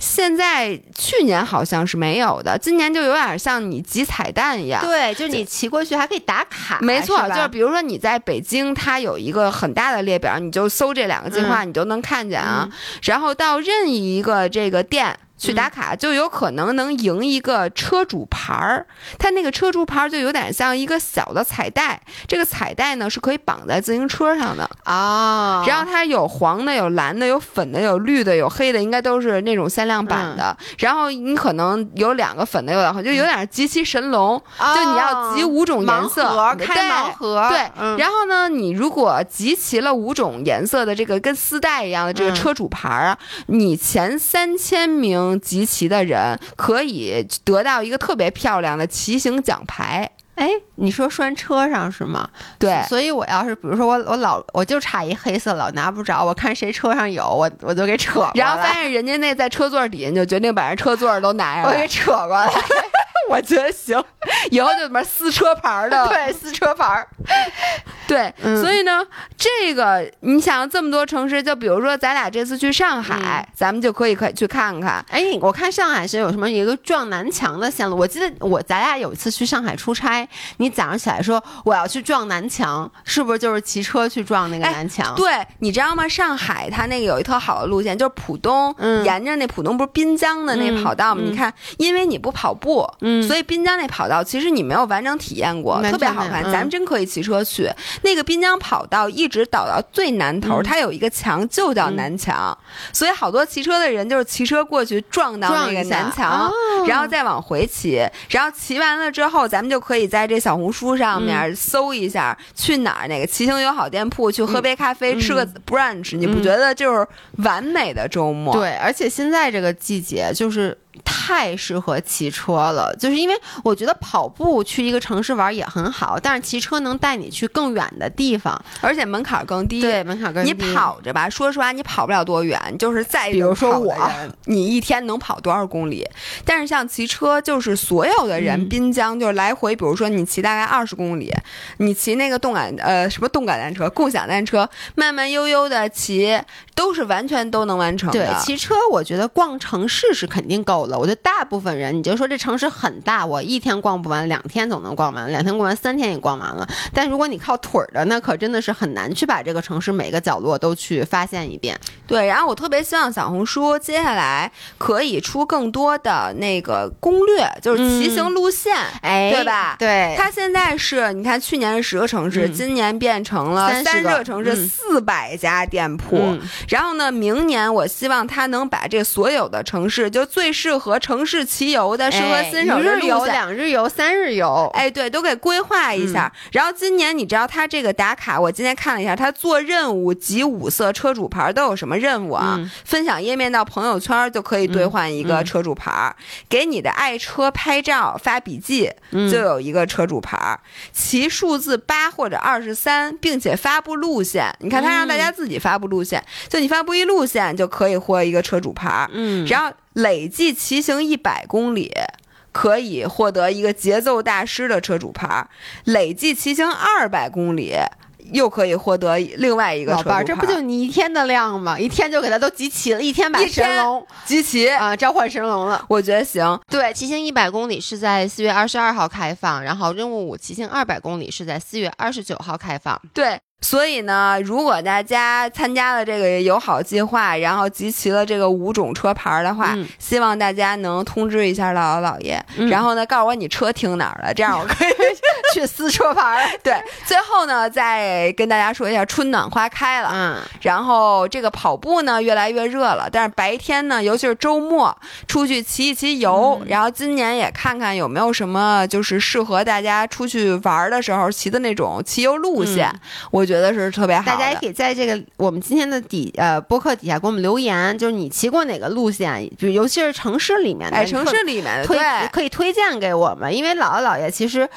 现在去年好像是没有的，今年就有点像你集彩蛋一样。对，就是你骑过去还可以打卡，没错，是就是比如说你在北京，它有一个很大的列表，你就搜这两个计划，你就能看见啊。然后到任意一个这个店。去打卡就有可能能赢一个车主牌儿，它那个车主牌儿就有点像一个小的彩带，这个彩带呢是可以绑在自行车上的，啊，然后它有黄的、有蓝的、有粉的、有绿的、有黑的，应该都是那种限量版的。然后你可能有两个粉的，有两个就有点集齐神龙，就你要集五种颜色，开盲盒，对，嗯。然后呢，你如果集齐了五种颜色的这个跟丝带一样的这个嗯。车主牌啊，你前三千名集齐的人可以得到一个特别漂亮的骑行奖牌。哎，你说拴车上是吗？对，所以我要是比如说我我老我就差一黑色老拿不着，我看谁车上有，我我就给扯过来，然后发现人家那在车座底下，你就决定把人车座都拿上来。我给扯过来，我觉得行，以后就什么撕车牌的，对，撕车牌儿，对，嗯所以呢，这个你想这么多城市，就比如说咱俩这次去上海，咱们就可以可以去看看。哎，我看上海是有什么一个撞南墙的线路，我记得我咱俩有一次去上海出差，你早上起来说我要去撞南墙，是不是就是骑车去撞那个哎南墙？对，你知道吗？上海它那个有一特好的路线，就是浦东，嗯沿着那浦东不是滨江的那嗯跑道吗？嗯你看，因为你不跑步，嗯。所以滨江那跑道其实你没有完整体验过，特别好看。咱们真可以骑车去。那个滨江跑道一直导到最南头，嗯。它有一个墙就叫南墙，所以好多骑车的人就是骑车过去撞到那个南墙，哦。然后再往回骑，然后骑完了之后，咱们就可以在这小红书上嗯。面搜一下、去哪儿哪个骑行友好店铺，去喝杯咖啡，嗯吃个 brunch，、你不觉得就是完美的周末？对，而且现在这个季节就是太适合骑车了，就是因为我觉得跑步去一个城市玩也很好，但是骑车能带你去更远的地方，而且门槛更低。对，门槛更低。你跑着吧，说实话，你跑不了多远。就是再比如说我，你一天能跑多少公里？但是像骑车，就是所有的人滨江就是来回，比如说你骑大概二十公里，你骑那个动感呃什么动感单车、共享单车，慢慢悠悠的骑，都是完全都能完成的。对，骑车我觉得逛城市是肯定够了。我觉得大部分人，你就说这城市很大，我一天逛不完，两天总能逛完，两天逛完，三天也逛完了。但如果你靠腿儿的，那可真的是很难去把这个城市每个角落都去发现一遍。对，然后我特别希望小红书接下来可以出更多的那个攻略，就是骑行路线，哎，对吧？对，它现在是你看，去年是十个城市，今年变成了三十个城市，四百家店铺。然后呢，明年我希望它能把这所有的城市，就最适合城市骑游的，适合新手的日游、两日游、三日游，哎，对，都给规划一下。然后今年你知道他这个打卡，我今天看了一下，他做任务集五色车主牌都有什么任务啊？分享页面到朋友圈就可以兑换一个车主牌，给你的爱车拍照发笔记就有一个车主牌，骑数字八或者二十三，并且发布路线。你看他让大家自己发布路线，就你发布一路线就可以获一个车主牌。嗯，然后累计骑行一百公里可以获得一个节奏大师的车主牌，累计骑行二百公里。又可以获得另外一个老伴儿，这不就你一天的量吗？一天就给他都集齐了，一天把神龙集齐啊，召唤神龙了。我觉得行。对，骑行一百公里是在四月二十二号开放，然后任务五骑行二百公里是在四月二十九号开放。对。所以呢，如果大家参加了这个友好计划，然后集齐了这个五种车牌的话，希望大家能通知一下姥姥姥爷，然后呢告诉我你车停哪儿了，这样我可以 去撕车牌。对，最后呢再跟大家说一下，春暖花开了，嗯，然后这个跑步呢越来越热了，但是白天呢，尤其是周末出去骑一骑游，然后今年也看看有没有什么就是适合大家出去玩的时候骑的那种骑游路线，我。觉得是特别好，大家也可以在这个我们今天的底呃播客底下给我们留言，就是你骑过哪个路线，就尤其是城市里面的，城市里面的推可以推荐给我们，因为姥姥姥爷其实，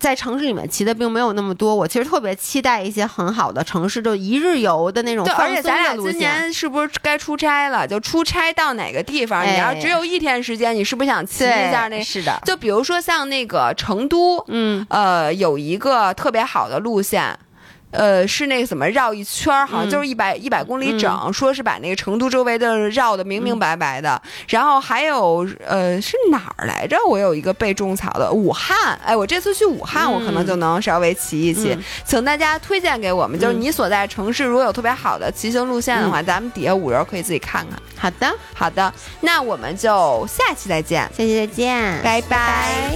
在城市里面骑的并没有那么多，我其实特别期待一些很好的城市，就一日游的那种而且咱俩今年是不是该出差了？就出差到哪个地方？你要只有一天时间，你是不是想骑一下那？是的，就比如说像那个成都，嗯，呃，有一个特别好的路线。呃，是那个怎么绕一圈儿，好像就是一百一百公里整，说是把那个成都周围的绕的明明白白的。然后还有呃，是哪儿来着？我有一个被种草的武汉，哎，我这次去武汉，我可能就能稍微骑一骑。请大家推荐给我们，就是你所在城市如果有特别好的骑行路线的话，咱们底下五人可以自己看看。好的，好的，那我们就下期再见，下期再见，拜拜。